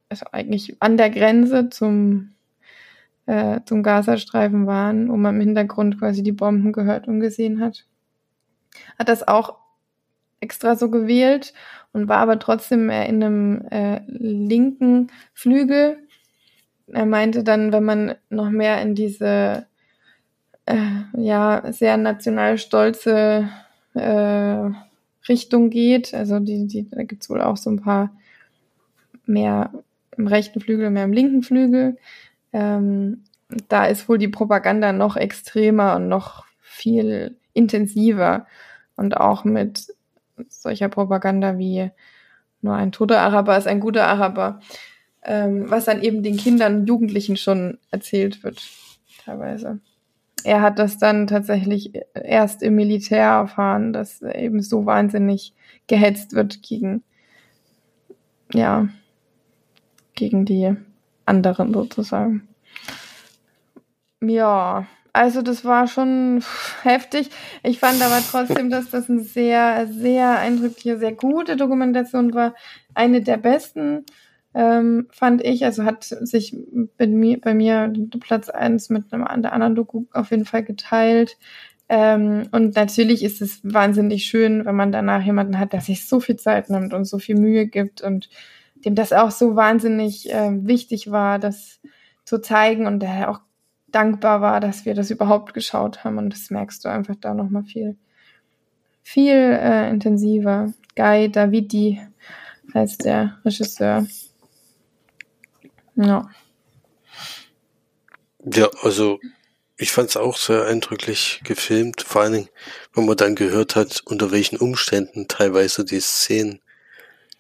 also eigentlich an der Grenze zum, äh, zum Gazastreifen waren, wo man im Hintergrund quasi die Bomben gehört und gesehen hat. Hat das auch extra so gewählt und war aber trotzdem in einem äh, linken Flügel er meinte dann, wenn man noch mehr in diese äh, ja sehr national stolze äh, Richtung geht, also die, die, da gibt's wohl auch so ein paar mehr im rechten Flügel, mehr im linken Flügel. Ähm, da ist wohl die Propaganda noch extremer und noch viel intensiver und auch mit solcher Propaganda wie nur ein toter Araber ist ein guter Araber ähm, was dann eben den Kindern und Jugendlichen schon erzählt wird, teilweise. Er hat das dann tatsächlich erst im Militär erfahren, dass eben so wahnsinnig gehetzt wird gegen, ja, gegen die anderen sozusagen. Ja, also das war schon heftig. Ich fand aber trotzdem, dass das eine sehr, sehr eindrückliche, sehr gute Dokumentation war. Eine der besten ähm, fand ich. Also hat sich bei mir, bei mir Platz eins mit einem der anderen Doku auf jeden Fall geteilt. Ähm, und natürlich ist es wahnsinnig schön, wenn man danach jemanden hat, der sich so viel Zeit nimmt und so viel Mühe gibt und dem das auch so wahnsinnig äh, wichtig war, das zu zeigen und der auch dankbar war, dass wir das überhaupt geschaut haben. Und das merkst du einfach da nochmal viel, viel äh, intensiver. Guy Davidi heißt der Regisseur. Ja. Ja, also ich fand es auch sehr eindrücklich gefilmt, vor allen Dingen, wenn man dann gehört hat, unter welchen Umständen teilweise die Szenen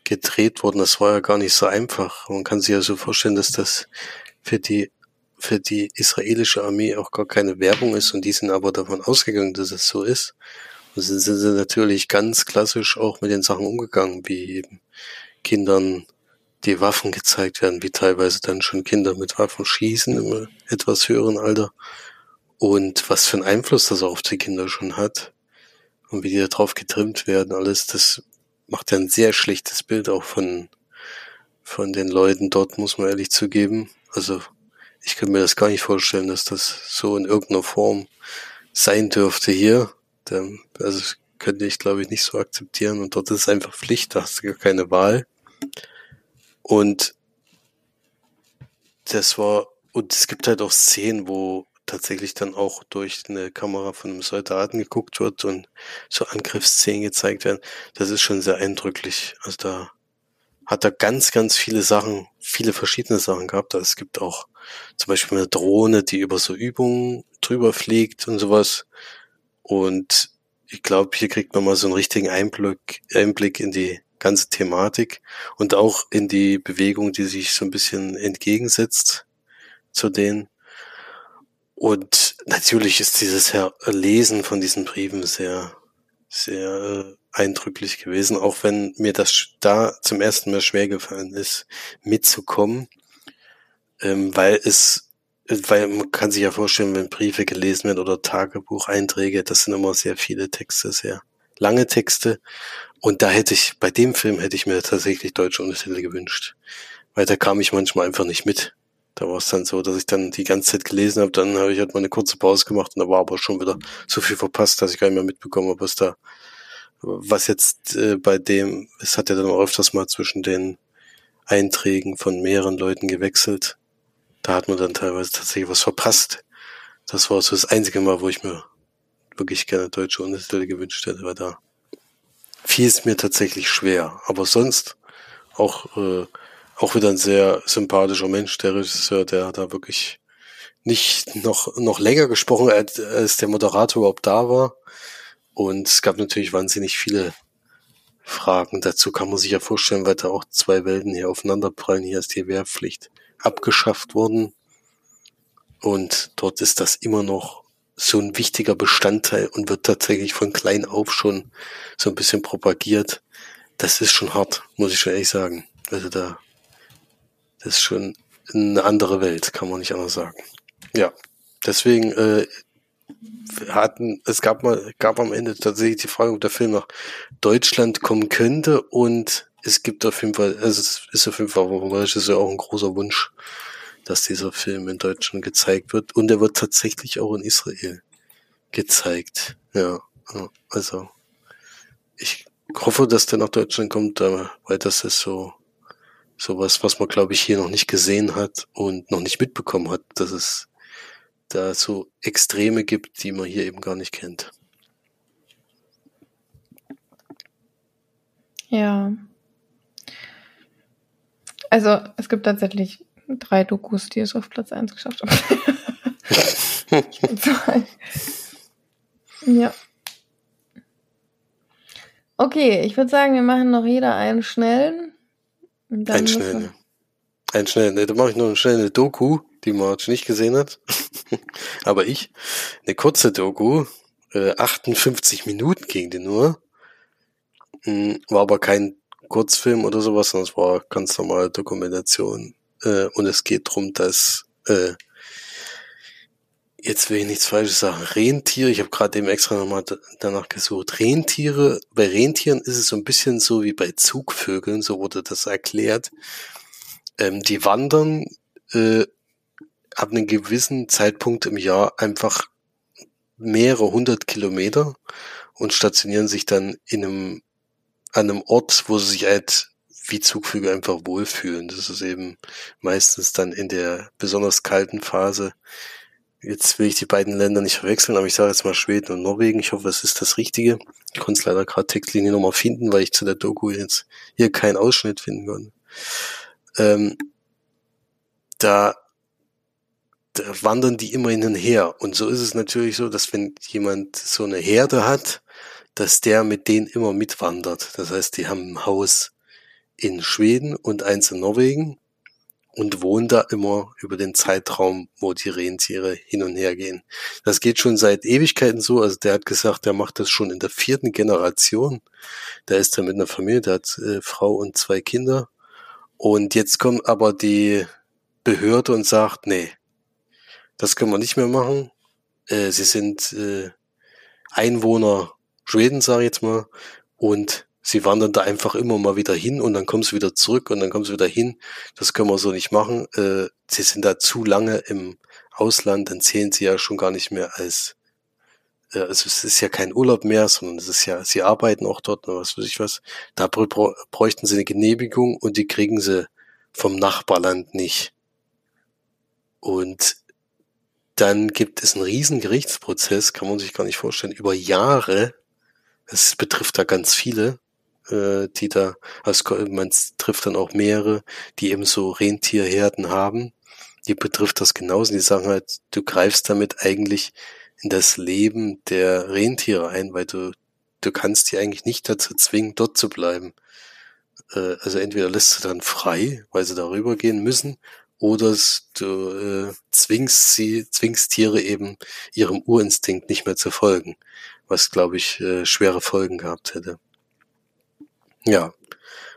gedreht wurden. Das war ja gar nicht so einfach. Man kann sich ja so vorstellen, dass das für die für die israelische Armee auch gar keine Werbung ist und die sind aber davon ausgegangen, dass es so ist. Und sind sie natürlich ganz klassisch auch mit den Sachen umgegangen, wie eben Kindern die Waffen gezeigt werden, wie teilweise dann schon Kinder mit Waffen schießen im etwas höheren Alter und was für einen Einfluss das auf die Kinder schon hat und wie die darauf getrimmt werden, alles, das macht ja ein sehr schlichtes Bild auch von, von den Leuten dort, muss man ehrlich zugeben. Also ich kann mir das gar nicht vorstellen, dass das so in irgendeiner Form sein dürfte hier. Also könnte ich, glaube ich, nicht so akzeptieren. Und dort ist es einfach Pflicht, da hast du gar keine Wahl. Und das war, und es gibt halt auch Szenen, wo tatsächlich dann auch durch eine Kamera von einem Soldaten geguckt wird und so Angriffsszenen gezeigt werden. Das ist schon sehr eindrücklich. Also da hat er ganz, ganz viele Sachen, viele verschiedene Sachen gehabt. Also es gibt auch zum Beispiel eine Drohne, die über so Übungen drüber fliegt und sowas. Und ich glaube, hier kriegt man mal so einen richtigen Einblick, Einblick in die ganze Thematik und auch in die Bewegung, die sich so ein bisschen entgegensetzt zu denen. Und natürlich ist dieses Lesen von diesen Briefen sehr, sehr äh, eindrücklich gewesen, auch wenn mir das da zum ersten Mal schwer gefallen ist, mitzukommen, ähm, weil es, weil man kann sich ja vorstellen, wenn Briefe gelesen werden oder Tagebucheinträge, das sind immer sehr viele Texte, sehr lange Texte. Und da hätte ich, bei dem Film hätte ich mir tatsächlich deutsche Untertitel gewünscht, weil da kam ich manchmal einfach nicht mit. Da war es dann so, dass ich dann die ganze Zeit gelesen habe, dann habe ich halt mal eine kurze Pause gemacht und da war aber schon wieder so viel verpasst, dass ich gar nicht mehr mitbekommen habe, was da was jetzt äh, bei dem, es hat ja dann auch öfters mal zwischen den Einträgen von mehreren Leuten gewechselt. Da hat man dann teilweise tatsächlich was verpasst. Das war so das einzige Mal, wo ich mir wirklich gerne deutsche Untertitel gewünscht hätte, weil da fiel es mir tatsächlich schwer. Aber sonst auch, äh, auch wieder ein sehr sympathischer Mensch, der Regisseur, der da wirklich nicht noch, noch länger gesprochen hat, als der Moderator überhaupt da war. Und es gab natürlich wahnsinnig viele Fragen. Dazu kann man sich ja vorstellen, weil da auch zwei Welten hier aufeinanderprallen. Hier ist die Wehrpflicht abgeschafft worden. Und dort ist das immer noch so ein wichtiger Bestandteil und wird tatsächlich von klein auf schon so ein bisschen propagiert. Das ist schon hart, muss ich schon ehrlich sagen. Also da, das ist schon eine andere Welt, kann man nicht anders sagen. Ja, deswegen äh, hatten, es gab mal, gab am Ende tatsächlich die Frage, ob der Film nach Deutschland kommen könnte und es gibt auf jeden Fall, also es ist auf jeden Fall, ist ja auch ein großer Wunsch, dass dieser Film in Deutschland gezeigt wird und er wird tatsächlich auch in Israel gezeigt. Ja, also ich hoffe, dass der nach Deutschland kommt, weil das ist so sowas, was man glaube ich hier noch nicht gesehen hat und noch nicht mitbekommen hat, dass es da so Extreme gibt, die man hier eben gar nicht kennt. Ja. Also es gibt tatsächlich drei Dokus, die es auf Platz 1 geschafft haben. ja. Okay, ich würde sagen, wir machen noch jeder einen schnellen. einen schnellen. Einen schnellen. Ne, dann mache ich noch eine schnelle Doku, die Marge nicht gesehen hat. aber ich. Eine kurze Doku, äh, 58 Minuten ging die nur. Mhm, war aber kein Kurzfilm oder sowas, sondern es war ganz normale Dokumentation. Äh, und es geht drum, dass äh, jetzt will ich nichts Falsches sagen. Rentiere, ich habe gerade eben extra nochmal danach gesucht. Rentiere, bei Rentieren ist es so ein bisschen so wie bei Zugvögeln, so wurde das erklärt. Ähm, die wandern äh, ab einem gewissen Zeitpunkt im Jahr einfach mehrere hundert Kilometer und stationieren sich dann in einem, an einem Ort, wo sie sich halt wie Zugvögel einfach wohlfühlen. Das ist eben meistens dann in der besonders kalten Phase. Jetzt will ich die beiden Länder nicht verwechseln, aber ich sage jetzt mal Schweden und Norwegen. Ich hoffe, es ist das Richtige. Ich konnte es leider gerade Textlinie nochmal finden, weil ich zu der Doku jetzt hier keinen Ausschnitt finden konnte. Ähm, da da wandern die immer hin und her. Und so ist es natürlich so, dass wenn jemand so eine Herde hat, dass der mit denen immer mitwandert. Das heißt, die haben ein Haus in Schweden und eins in Norwegen und wohnen da immer über den Zeitraum, wo die Rentiere hin und her gehen. Das geht schon seit Ewigkeiten so. Also der hat gesagt, der macht das schon in der vierten Generation. Da ist er mit einer Familie, der hat äh, Frau und zwei Kinder. Und jetzt kommt aber die Behörde und sagt, nee, das können wir nicht mehr machen. Äh, sie sind äh, Einwohner Schweden, sage ich jetzt mal, und sie wandern da einfach immer mal wieder hin und dann kommen sie wieder zurück und dann kommen sie wieder hin. Das können wir so nicht machen. Äh, sie sind da zu lange im Ausland, dann zählen sie ja schon gar nicht mehr als äh, also es ist ja kein Urlaub mehr, sondern es ist ja, sie arbeiten auch dort oder was weiß ich was. Da bräuchten sie eine Genehmigung und die kriegen sie vom Nachbarland nicht. Und dann gibt es einen riesen Gerichtsprozess, kann man sich gar nicht vorstellen, über Jahre. Es betrifft da ganz viele, äh, die da, also man trifft dann auch mehrere, die eben so Rentierherden haben. Die betrifft das genauso. Die sagen halt, du greifst damit eigentlich in das Leben der Rentiere ein, weil du, du kannst die eigentlich nicht dazu zwingen, dort zu bleiben. Äh, also entweder lässt du dann frei, weil sie darüber gehen müssen, oder du äh, zwingst sie, zwingst Tiere eben ihrem Urinstinkt nicht mehr zu folgen, was glaube ich äh, schwere Folgen gehabt hätte. Ja,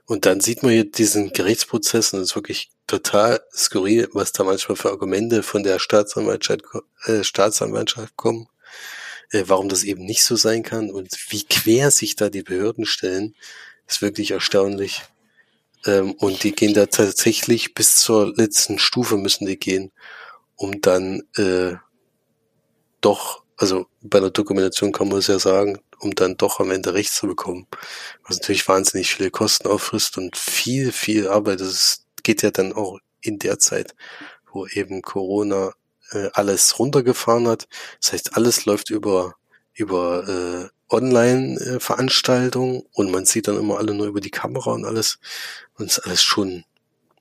und dann sieht man hier diesen Gerichtsprozess und es ist wirklich total skurril, was da manchmal für Argumente von der Staatsanwaltschaft, äh, Staatsanwaltschaft kommen, äh, warum das eben nicht so sein kann und wie quer sich da die Behörden stellen, ist wirklich erstaunlich. Ähm, und die gehen da tatsächlich bis zur letzten Stufe müssen die gehen, um dann äh, doch, also bei der Dokumentation kann man es ja sagen, um dann doch am Ende Recht zu bekommen. Was natürlich wahnsinnig viele Kosten auffrisst und viel, viel Arbeit. Das geht ja dann auch in der Zeit, wo eben Corona äh, alles runtergefahren hat. Das heißt, alles läuft über, über äh, Online-Veranstaltungen und man sieht dann immer alle nur über die Kamera und alles. Und es ist alles schon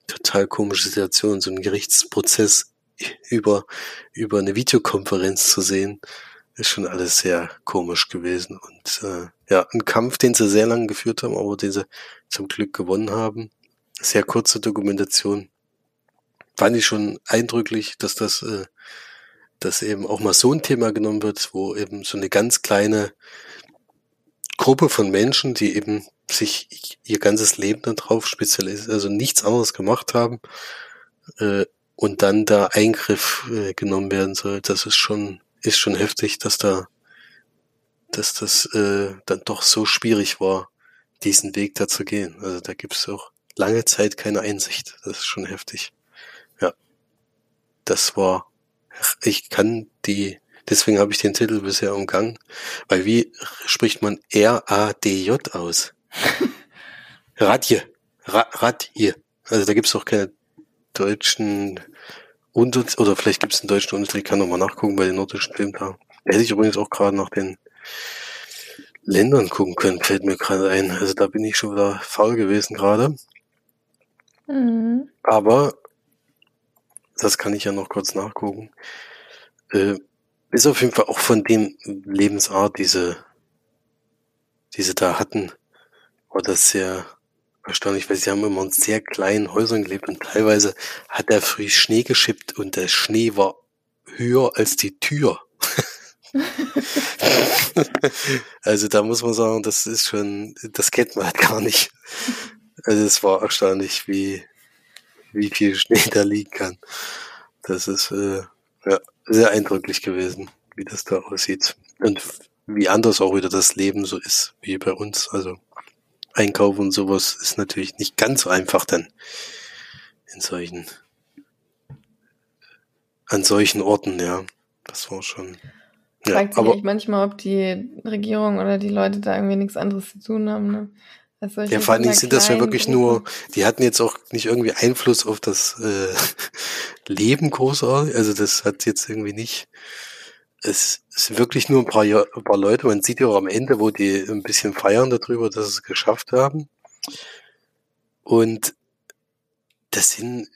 total komische Situation, so ein Gerichtsprozess über, über eine Videokonferenz zu sehen ist schon alles sehr komisch gewesen. Und äh, ja, ein Kampf, den sie sehr lange geführt haben, aber den sie zum Glück gewonnen haben. Sehr kurze Dokumentation. Fand ich schon eindrücklich, dass das, äh, dass eben auch mal so ein Thema genommen wird, wo eben so eine ganz kleine Gruppe von Menschen, die eben sich ihr ganzes Leben darauf spezialisiert, also nichts anderes gemacht haben, äh, und dann da Eingriff äh, genommen werden soll, das ist schon ist schon heftig, dass da, dass das äh, dann doch so schwierig war, diesen Weg da zu gehen. Also da gibt's auch lange Zeit keine Einsicht. Das ist schon heftig. Ja, das war. Ich kann die. Deswegen habe ich den Titel bisher umgangen, weil wie spricht man R-A-D-J aus? Radje. Ra Radje. Also da gibt's auch keine deutschen und, oder vielleicht gibt es einen deutschen Untertitel, ich kann nochmal nachgucken bei den nordischen Filmtagen. Hätte ich übrigens auch gerade nach den Ländern gucken können, fällt mir gerade ein. Also da bin ich schon wieder faul gewesen gerade. Mhm. Aber das kann ich ja noch kurz nachgucken. Äh, ist auf jeden Fall auch von dem Lebensart, diese, diese da hatten, war das sehr erstaunlich, weil sie haben immer in sehr kleinen Häusern gelebt und teilweise hat er früh Schnee geschippt und der Schnee war höher als die Tür. also da muss man sagen, das ist schon, das kennt man halt gar nicht. Also es war erstaunlich, wie, wie viel Schnee da liegen kann. Das ist äh, ja, sehr eindrücklich gewesen, wie das da aussieht. Und wie anders auch wieder das Leben so ist, wie bei uns. Also Einkauf und sowas ist natürlich nicht ganz so einfach dann in solchen, an solchen Orten, ja. Das war schon. Ja, Fragt sich aber, manchmal, ob die Regierung oder die Leute da irgendwie nichts anderes zu tun haben, ne? Ja, vor allen Dingen sind das ja wirklich nur, die hatten jetzt auch nicht irgendwie Einfluss auf das äh, Leben großartig, also das hat jetzt irgendwie nicht es sind wirklich nur ein paar, ein paar Leute. Man sieht ja auch am Ende, wo die ein bisschen feiern darüber, dass sie es geschafft haben. Und das sind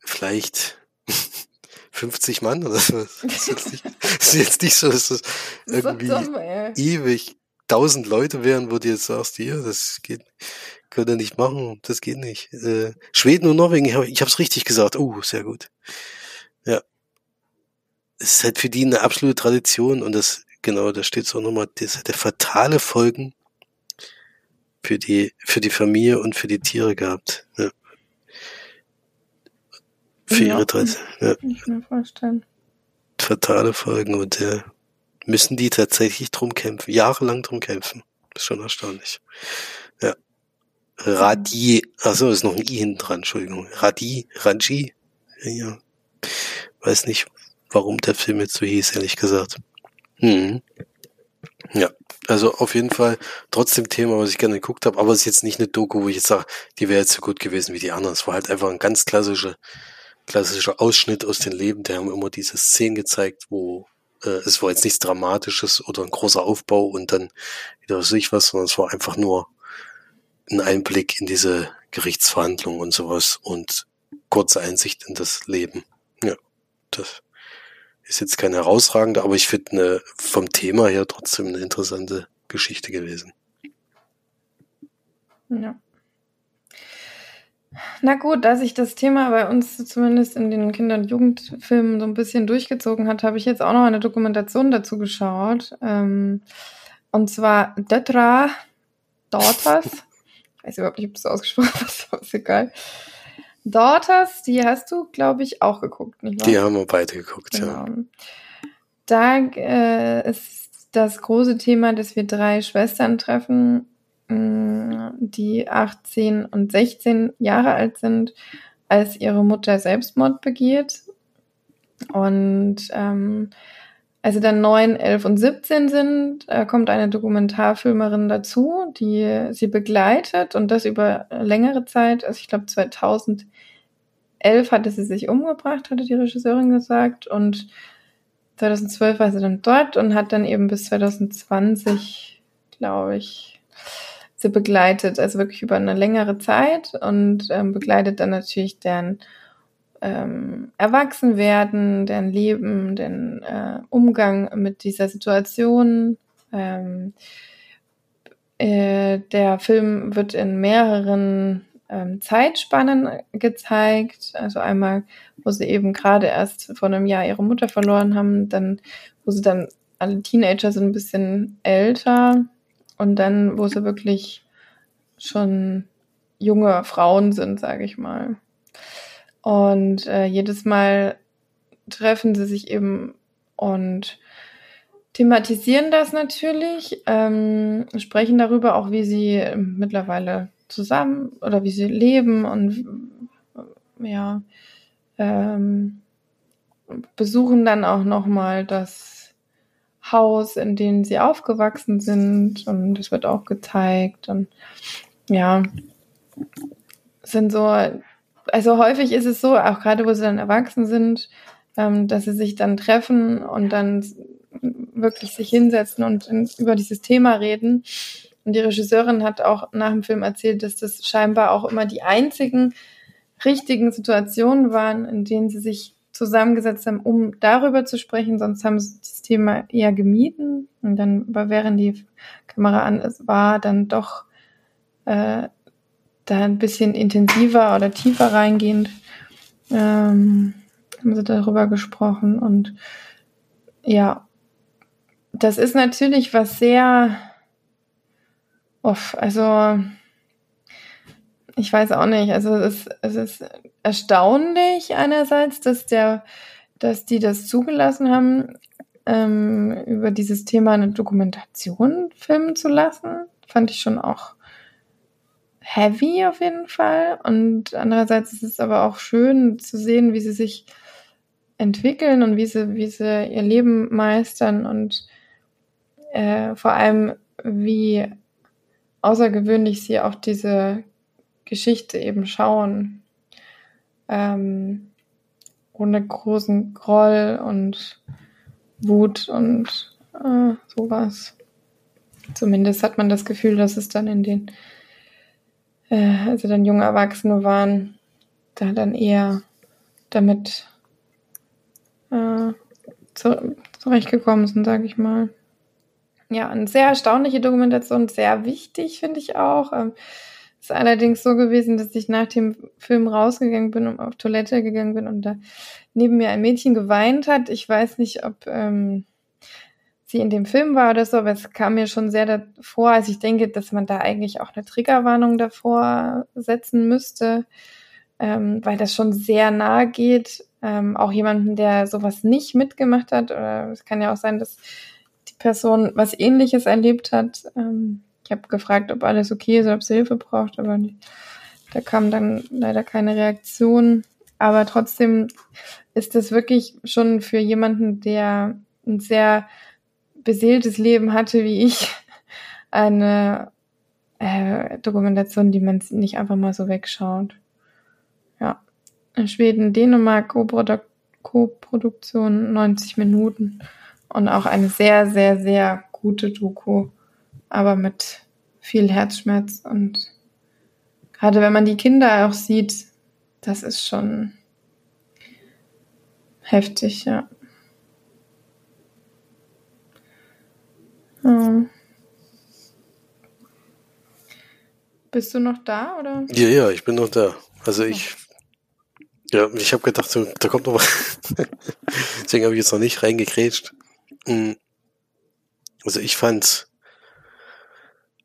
vielleicht 50 Mann oder so. Das ist jetzt nicht, das ist jetzt nicht so, dass das irgendwie dumm, ewig tausend Leute wären, wo du jetzt sagst, hier, das geht, könnt ihr nicht machen, das geht nicht. Äh, Schweden und Norwegen, ich habe es richtig gesagt. Oh, sehr gut. Ja, es ist halt für die eine absolute Tradition und das, genau, da steht so nochmal, das hat der fatale Folgen für die, für die Familie und für die Tiere gehabt. Ja. Für ja, ihre Tradition. Ja. Ich mir vorstellen. Fatale Folgen und äh, müssen die tatsächlich drum kämpfen, jahrelang drum kämpfen. Ist schon erstaunlich. Ja. Radi, achso, ist noch ein I hinten dran, Entschuldigung. Radi, Ranji, ja, weiß nicht, warum der Film jetzt so hieß, ehrlich gesagt. Hm. Ja, also auf jeden Fall trotzdem Thema, was ich gerne geguckt habe, aber es ist jetzt nicht eine Doku, wo ich jetzt sage, die wäre jetzt so gut gewesen wie die anderen. Es war halt einfach ein ganz klassischer, klassischer Ausschnitt aus dem Leben. Die haben immer diese Szenen gezeigt, wo äh, es war jetzt nichts Dramatisches oder ein großer Aufbau und dann wieder sich was, sondern es war einfach nur ein Einblick in diese Gerichtsverhandlungen und sowas und kurze Einsicht in das Leben. Ja, das ist jetzt keine herausragende, aber ich finde eine, vom Thema her trotzdem eine interessante Geschichte gewesen. Ja. Na gut, da sich das Thema bei uns zumindest in den Kinder- und Jugendfilmen so ein bisschen durchgezogen hat, habe ich jetzt auch noch eine Dokumentation dazu geschaut. Ähm, und zwar Detra Daughters. ich weiß überhaupt nicht, ob das ausgesprochen ist, aber ist egal. Daughters, die hast du, glaube ich, auch geguckt, nicht wahr? Die haben wir beide geguckt, genau. ja. Da äh, ist das große Thema, dass wir drei Schwestern treffen, mm, die 18 und 16 Jahre alt sind, als ihre Mutter Selbstmord begeht. Und ähm, als sie dann 9, 11 und 17 sind, äh, kommt eine Dokumentarfilmerin dazu, die sie begleitet und das über längere Zeit. Also ich glaube 2011 hatte sie sich umgebracht, hatte die Regisseurin gesagt. Und 2012 war sie dann dort und hat dann eben bis 2020, glaube ich, sie begleitet. Also wirklich über eine längere Zeit und ähm, begleitet dann natürlich deren ähm, Erwachsenwerden, deren Leben, den äh, Umgang mit dieser Situation. Ähm, äh, der Film wird in mehreren ähm, Zeitspannen gezeigt. Also einmal, wo sie eben gerade erst vor einem Jahr ihre Mutter verloren haben, dann, wo sie dann alle Teenager sind ein bisschen älter und dann, wo sie wirklich schon junge Frauen sind, sage ich mal. Und äh, jedes Mal treffen sie sich eben und thematisieren das natürlich, ähm, sprechen darüber auch, wie sie mittlerweile zusammen oder wie sie leben und ja, ähm, besuchen dann auch nochmal das Haus, in dem sie aufgewachsen sind und das wird auch gezeigt und ja, sind so also häufig ist es so, auch gerade wo sie dann erwachsen sind, ähm, dass sie sich dann treffen und dann wirklich sich hinsetzen und in, über dieses Thema reden. Und die Regisseurin hat auch nach dem Film erzählt, dass das scheinbar auch immer die einzigen richtigen Situationen waren, in denen sie sich zusammengesetzt haben, um darüber zu sprechen. Sonst haben sie das Thema eher gemieden. Und dann, während die Kamera an ist, war dann doch äh, da ein bisschen intensiver oder tiefer reingehend ähm, haben sie darüber gesprochen. Und ja, das ist natürlich was sehr, off, also ich weiß auch nicht, also es, es ist erstaunlich einerseits, dass der, dass die das zugelassen haben, ähm, über dieses Thema eine Dokumentation filmen zu lassen. Fand ich schon auch heavy auf jeden Fall. Und andererseits ist es aber auch schön zu sehen, wie sie sich entwickeln und wie sie, wie sie ihr Leben meistern und äh, vor allem, wie außergewöhnlich sie auf diese Geschichte eben schauen. Ähm, ohne großen Groll und Wut und äh, sowas. Zumindest hat man das Gefühl, dass es dann in den äh, also dann junge Erwachsene waren, da dann eher damit äh, zu, zurechtgekommen sind, sage ich mal. Ja, eine sehr erstaunliche Dokumentation, sehr wichtig, finde ich auch. Ähm, ist allerdings so gewesen, dass ich nach dem Film rausgegangen bin und auf Toilette gegangen bin und da neben mir ein Mädchen geweint hat. Ich weiß nicht, ob ähm, sie in dem Film war oder so, aber es kam mir schon sehr davor, als ich denke, dass man da eigentlich auch eine Triggerwarnung davor setzen müsste, ähm, weil das schon sehr nahe geht. Ähm, auch jemanden, der sowas nicht mitgemacht hat, oder es kann ja auch sein, dass die Person was ähnliches erlebt hat. Ähm, ich habe gefragt, ob alles okay ist, ob sie Hilfe braucht, aber da kam dann leider keine Reaktion. Aber trotzdem ist das wirklich schon für jemanden, der ein sehr beseeltes Leben hatte wie ich, eine äh, Dokumentation, die man nicht einfach mal so wegschaut. Ja. In Schweden, Dänemark, Co-Produktion 90 Minuten und auch eine sehr, sehr, sehr gute Doku, aber mit viel Herzschmerz und gerade wenn man die Kinder auch sieht, das ist schon heftig, ja. Ja. Bist du noch da oder? Ja, ja, ich bin noch da. Also ich, ja, ich habe gedacht, da kommt noch was. Deswegen habe ich jetzt noch nicht reingekrätscht. Hm. Also ich fand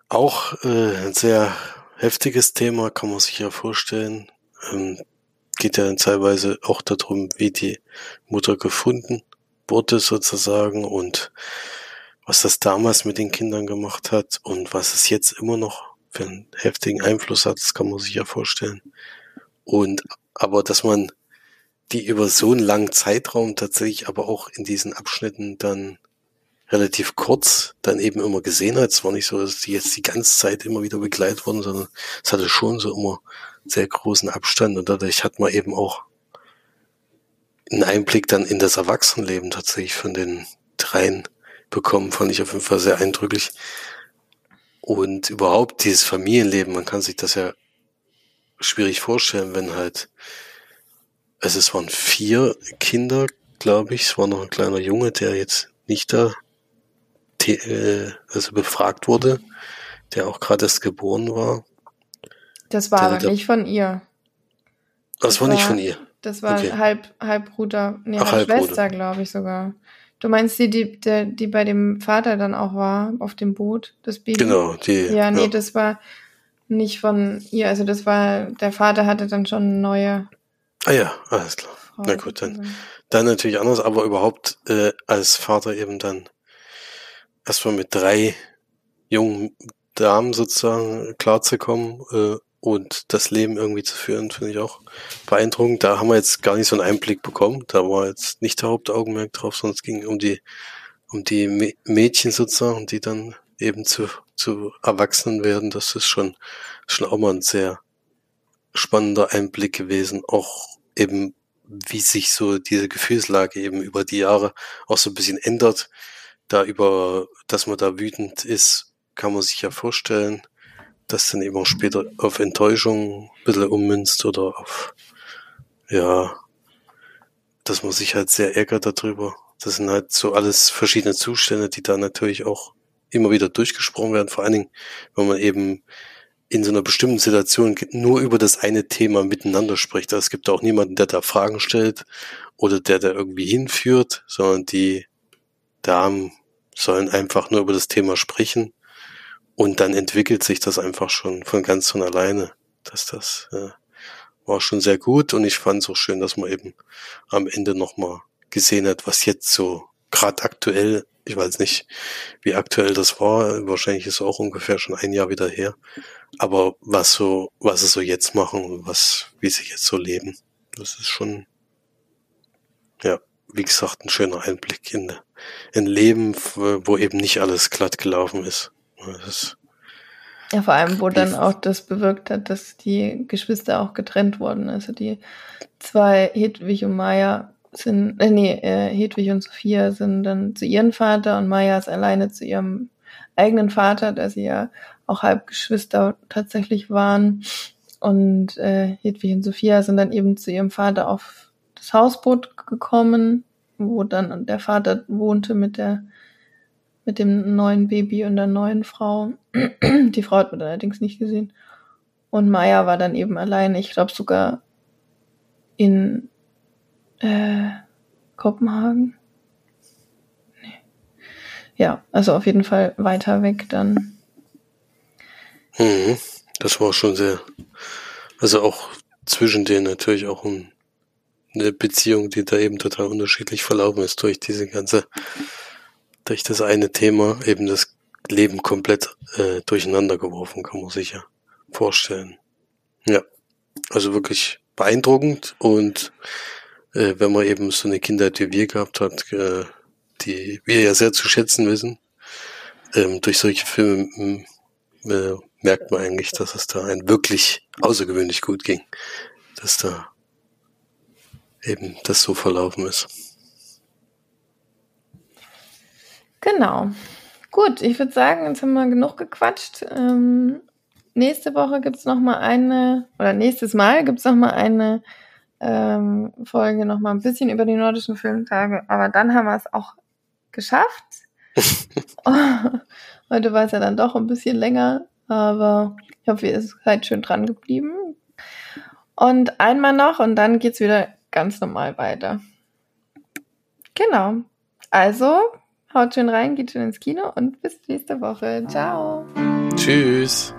auch äh, ein sehr heftiges Thema, kann man sich ja vorstellen. Ähm, geht ja dann teilweise auch darum, wie die Mutter gefunden wurde sozusagen und was das damals mit den Kindern gemacht hat und was es jetzt immer noch für einen heftigen Einfluss hat, das kann man sich ja vorstellen. Und aber dass man die über so einen langen Zeitraum tatsächlich aber auch in diesen Abschnitten dann relativ kurz dann eben immer gesehen hat. Es war nicht so, dass die jetzt die ganze Zeit immer wieder begleitet wurden, sondern es hatte schon so immer sehr großen Abstand und dadurch hat man eben auch einen Einblick dann in das Erwachsenenleben tatsächlich von den dreien bekommen, fand ich auf jeden Fall sehr eindrücklich. Und überhaupt dieses Familienleben, man kann sich das ja schwierig vorstellen, wenn halt, also es waren vier Kinder, glaube ich, es war noch ein kleiner Junge, der jetzt nicht da äh, also befragt wurde, der auch gerade erst geboren war. Das war aber nicht von ihr. Das, das war, nicht von ihr. Das war okay. Halb, Halbbruder, nee, Ach, Halbschwester, glaube ich sogar. Du meinst die, die, die, die bei dem Vater dann auch war, auf dem Boot, das Baby? Genau, die. Ja, nee, ja. das war nicht von ihr. Also das war, der Vater hatte dann schon eine neue. Ah ja, alles klar. Frau Na gut, dann, dann natürlich anders, aber überhaupt äh, als Vater eben dann erstmal mit drei jungen Damen sozusagen klarzukommen äh, und das Leben irgendwie zu führen, finde ich auch beeindruckend. Da haben wir jetzt gar nicht so einen Einblick bekommen. Da war jetzt nicht der Hauptaugenmerk drauf, sondern es ging um die, um die Mädchen sozusagen, die dann eben zu, zu Erwachsenen werden. Das ist schon, schon auch mal ein sehr spannender Einblick gewesen. Auch eben, wie sich so diese Gefühlslage eben über die Jahre auch so ein bisschen ändert. Da über, dass man da wütend ist, kann man sich ja vorstellen das dann eben auch später auf Enttäuschung ein bisschen ummünzt oder auf, ja, dass man sich halt sehr ärgert darüber. Das sind halt so alles verschiedene Zustände, die da natürlich auch immer wieder durchgesprochen werden, vor allen Dingen, wenn man eben in so einer bestimmten Situation nur über das eine Thema miteinander spricht. Also es gibt auch niemanden, der da Fragen stellt oder der da irgendwie hinführt, sondern die Damen sollen einfach nur über das Thema sprechen und dann entwickelt sich das einfach schon von ganz von alleine. Dass das äh, war schon sehr gut und ich fand es auch schön, dass man eben am Ende nochmal gesehen hat, was jetzt so gerade aktuell, ich weiß nicht, wie aktuell das war, wahrscheinlich ist es auch ungefähr schon ein Jahr wieder her, aber was so, was sie so jetzt machen und was, wie sie jetzt so leben, das ist schon, ja, wie gesagt, ein schöner Einblick in ein Leben, wo eben nicht alles glatt gelaufen ist. Ja, vor allem, wo dann auch das bewirkt hat, dass die Geschwister auch getrennt wurden. Also die zwei, Hedwig und Maya, sind, äh, nee, äh, Hedwig und Sophia sind dann zu ihrem Vater und Maya ist alleine zu ihrem eigenen Vater, da sie ja auch Halbgeschwister tatsächlich waren. Und äh, Hedwig und Sophia sind dann eben zu ihrem Vater auf das Hausboot gekommen, wo dann der Vater wohnte mit der mit dem neuen Baby und der neuen Frau. Die Frau hat man allerdings nicht gesehen. Und Maya war dann eben alleine, ich glaube sogar in äh, Kopenhagen. Nee. Ja, also auf jeden Fall weiter weg dann. Mhm, das war schon sehr, also auch zwischen denen natürlich auch ein, eine Beziehung, die da eben total unterschiedlich verlaufen ist durch diese ganze durch das eine Thema eben das Leben komplett äh, durcheinander geworfen, kann man sich ja vorstellen. Ja, also wirklich beeindruckend und äh, wenn man eben so eine Kindheit wie wir gehabt hat, äh, die wir ja sehr zu schätzen wissen. Ähm, durch solche Filme äh, merkt man eigentlich, dass es da ein wirklich außergewöhnlich gut ging, dass da eben das so verlaufen ist. Genau. Gut, ich würde sagen, jetzt haben wir genug gequatscht. Ähm, nächste Woche gibt es nochmal eine, oder nächstes Mal gibt es nochmal eine ähm, Folge nochmal ein bisschen über die nordischen Filmtage, aber dann haben wir es auch geschafft. Heute war es ja dann doch ein bisschen länger, aber ich hoffe, ihr seid schön dran geblieben. Und einmal noch und dann geht's wieder ganz normal weiter. Genau. Also, haut schön rein, geht schön ins Kino und bis nächste Woche. Ciao. Tschüss.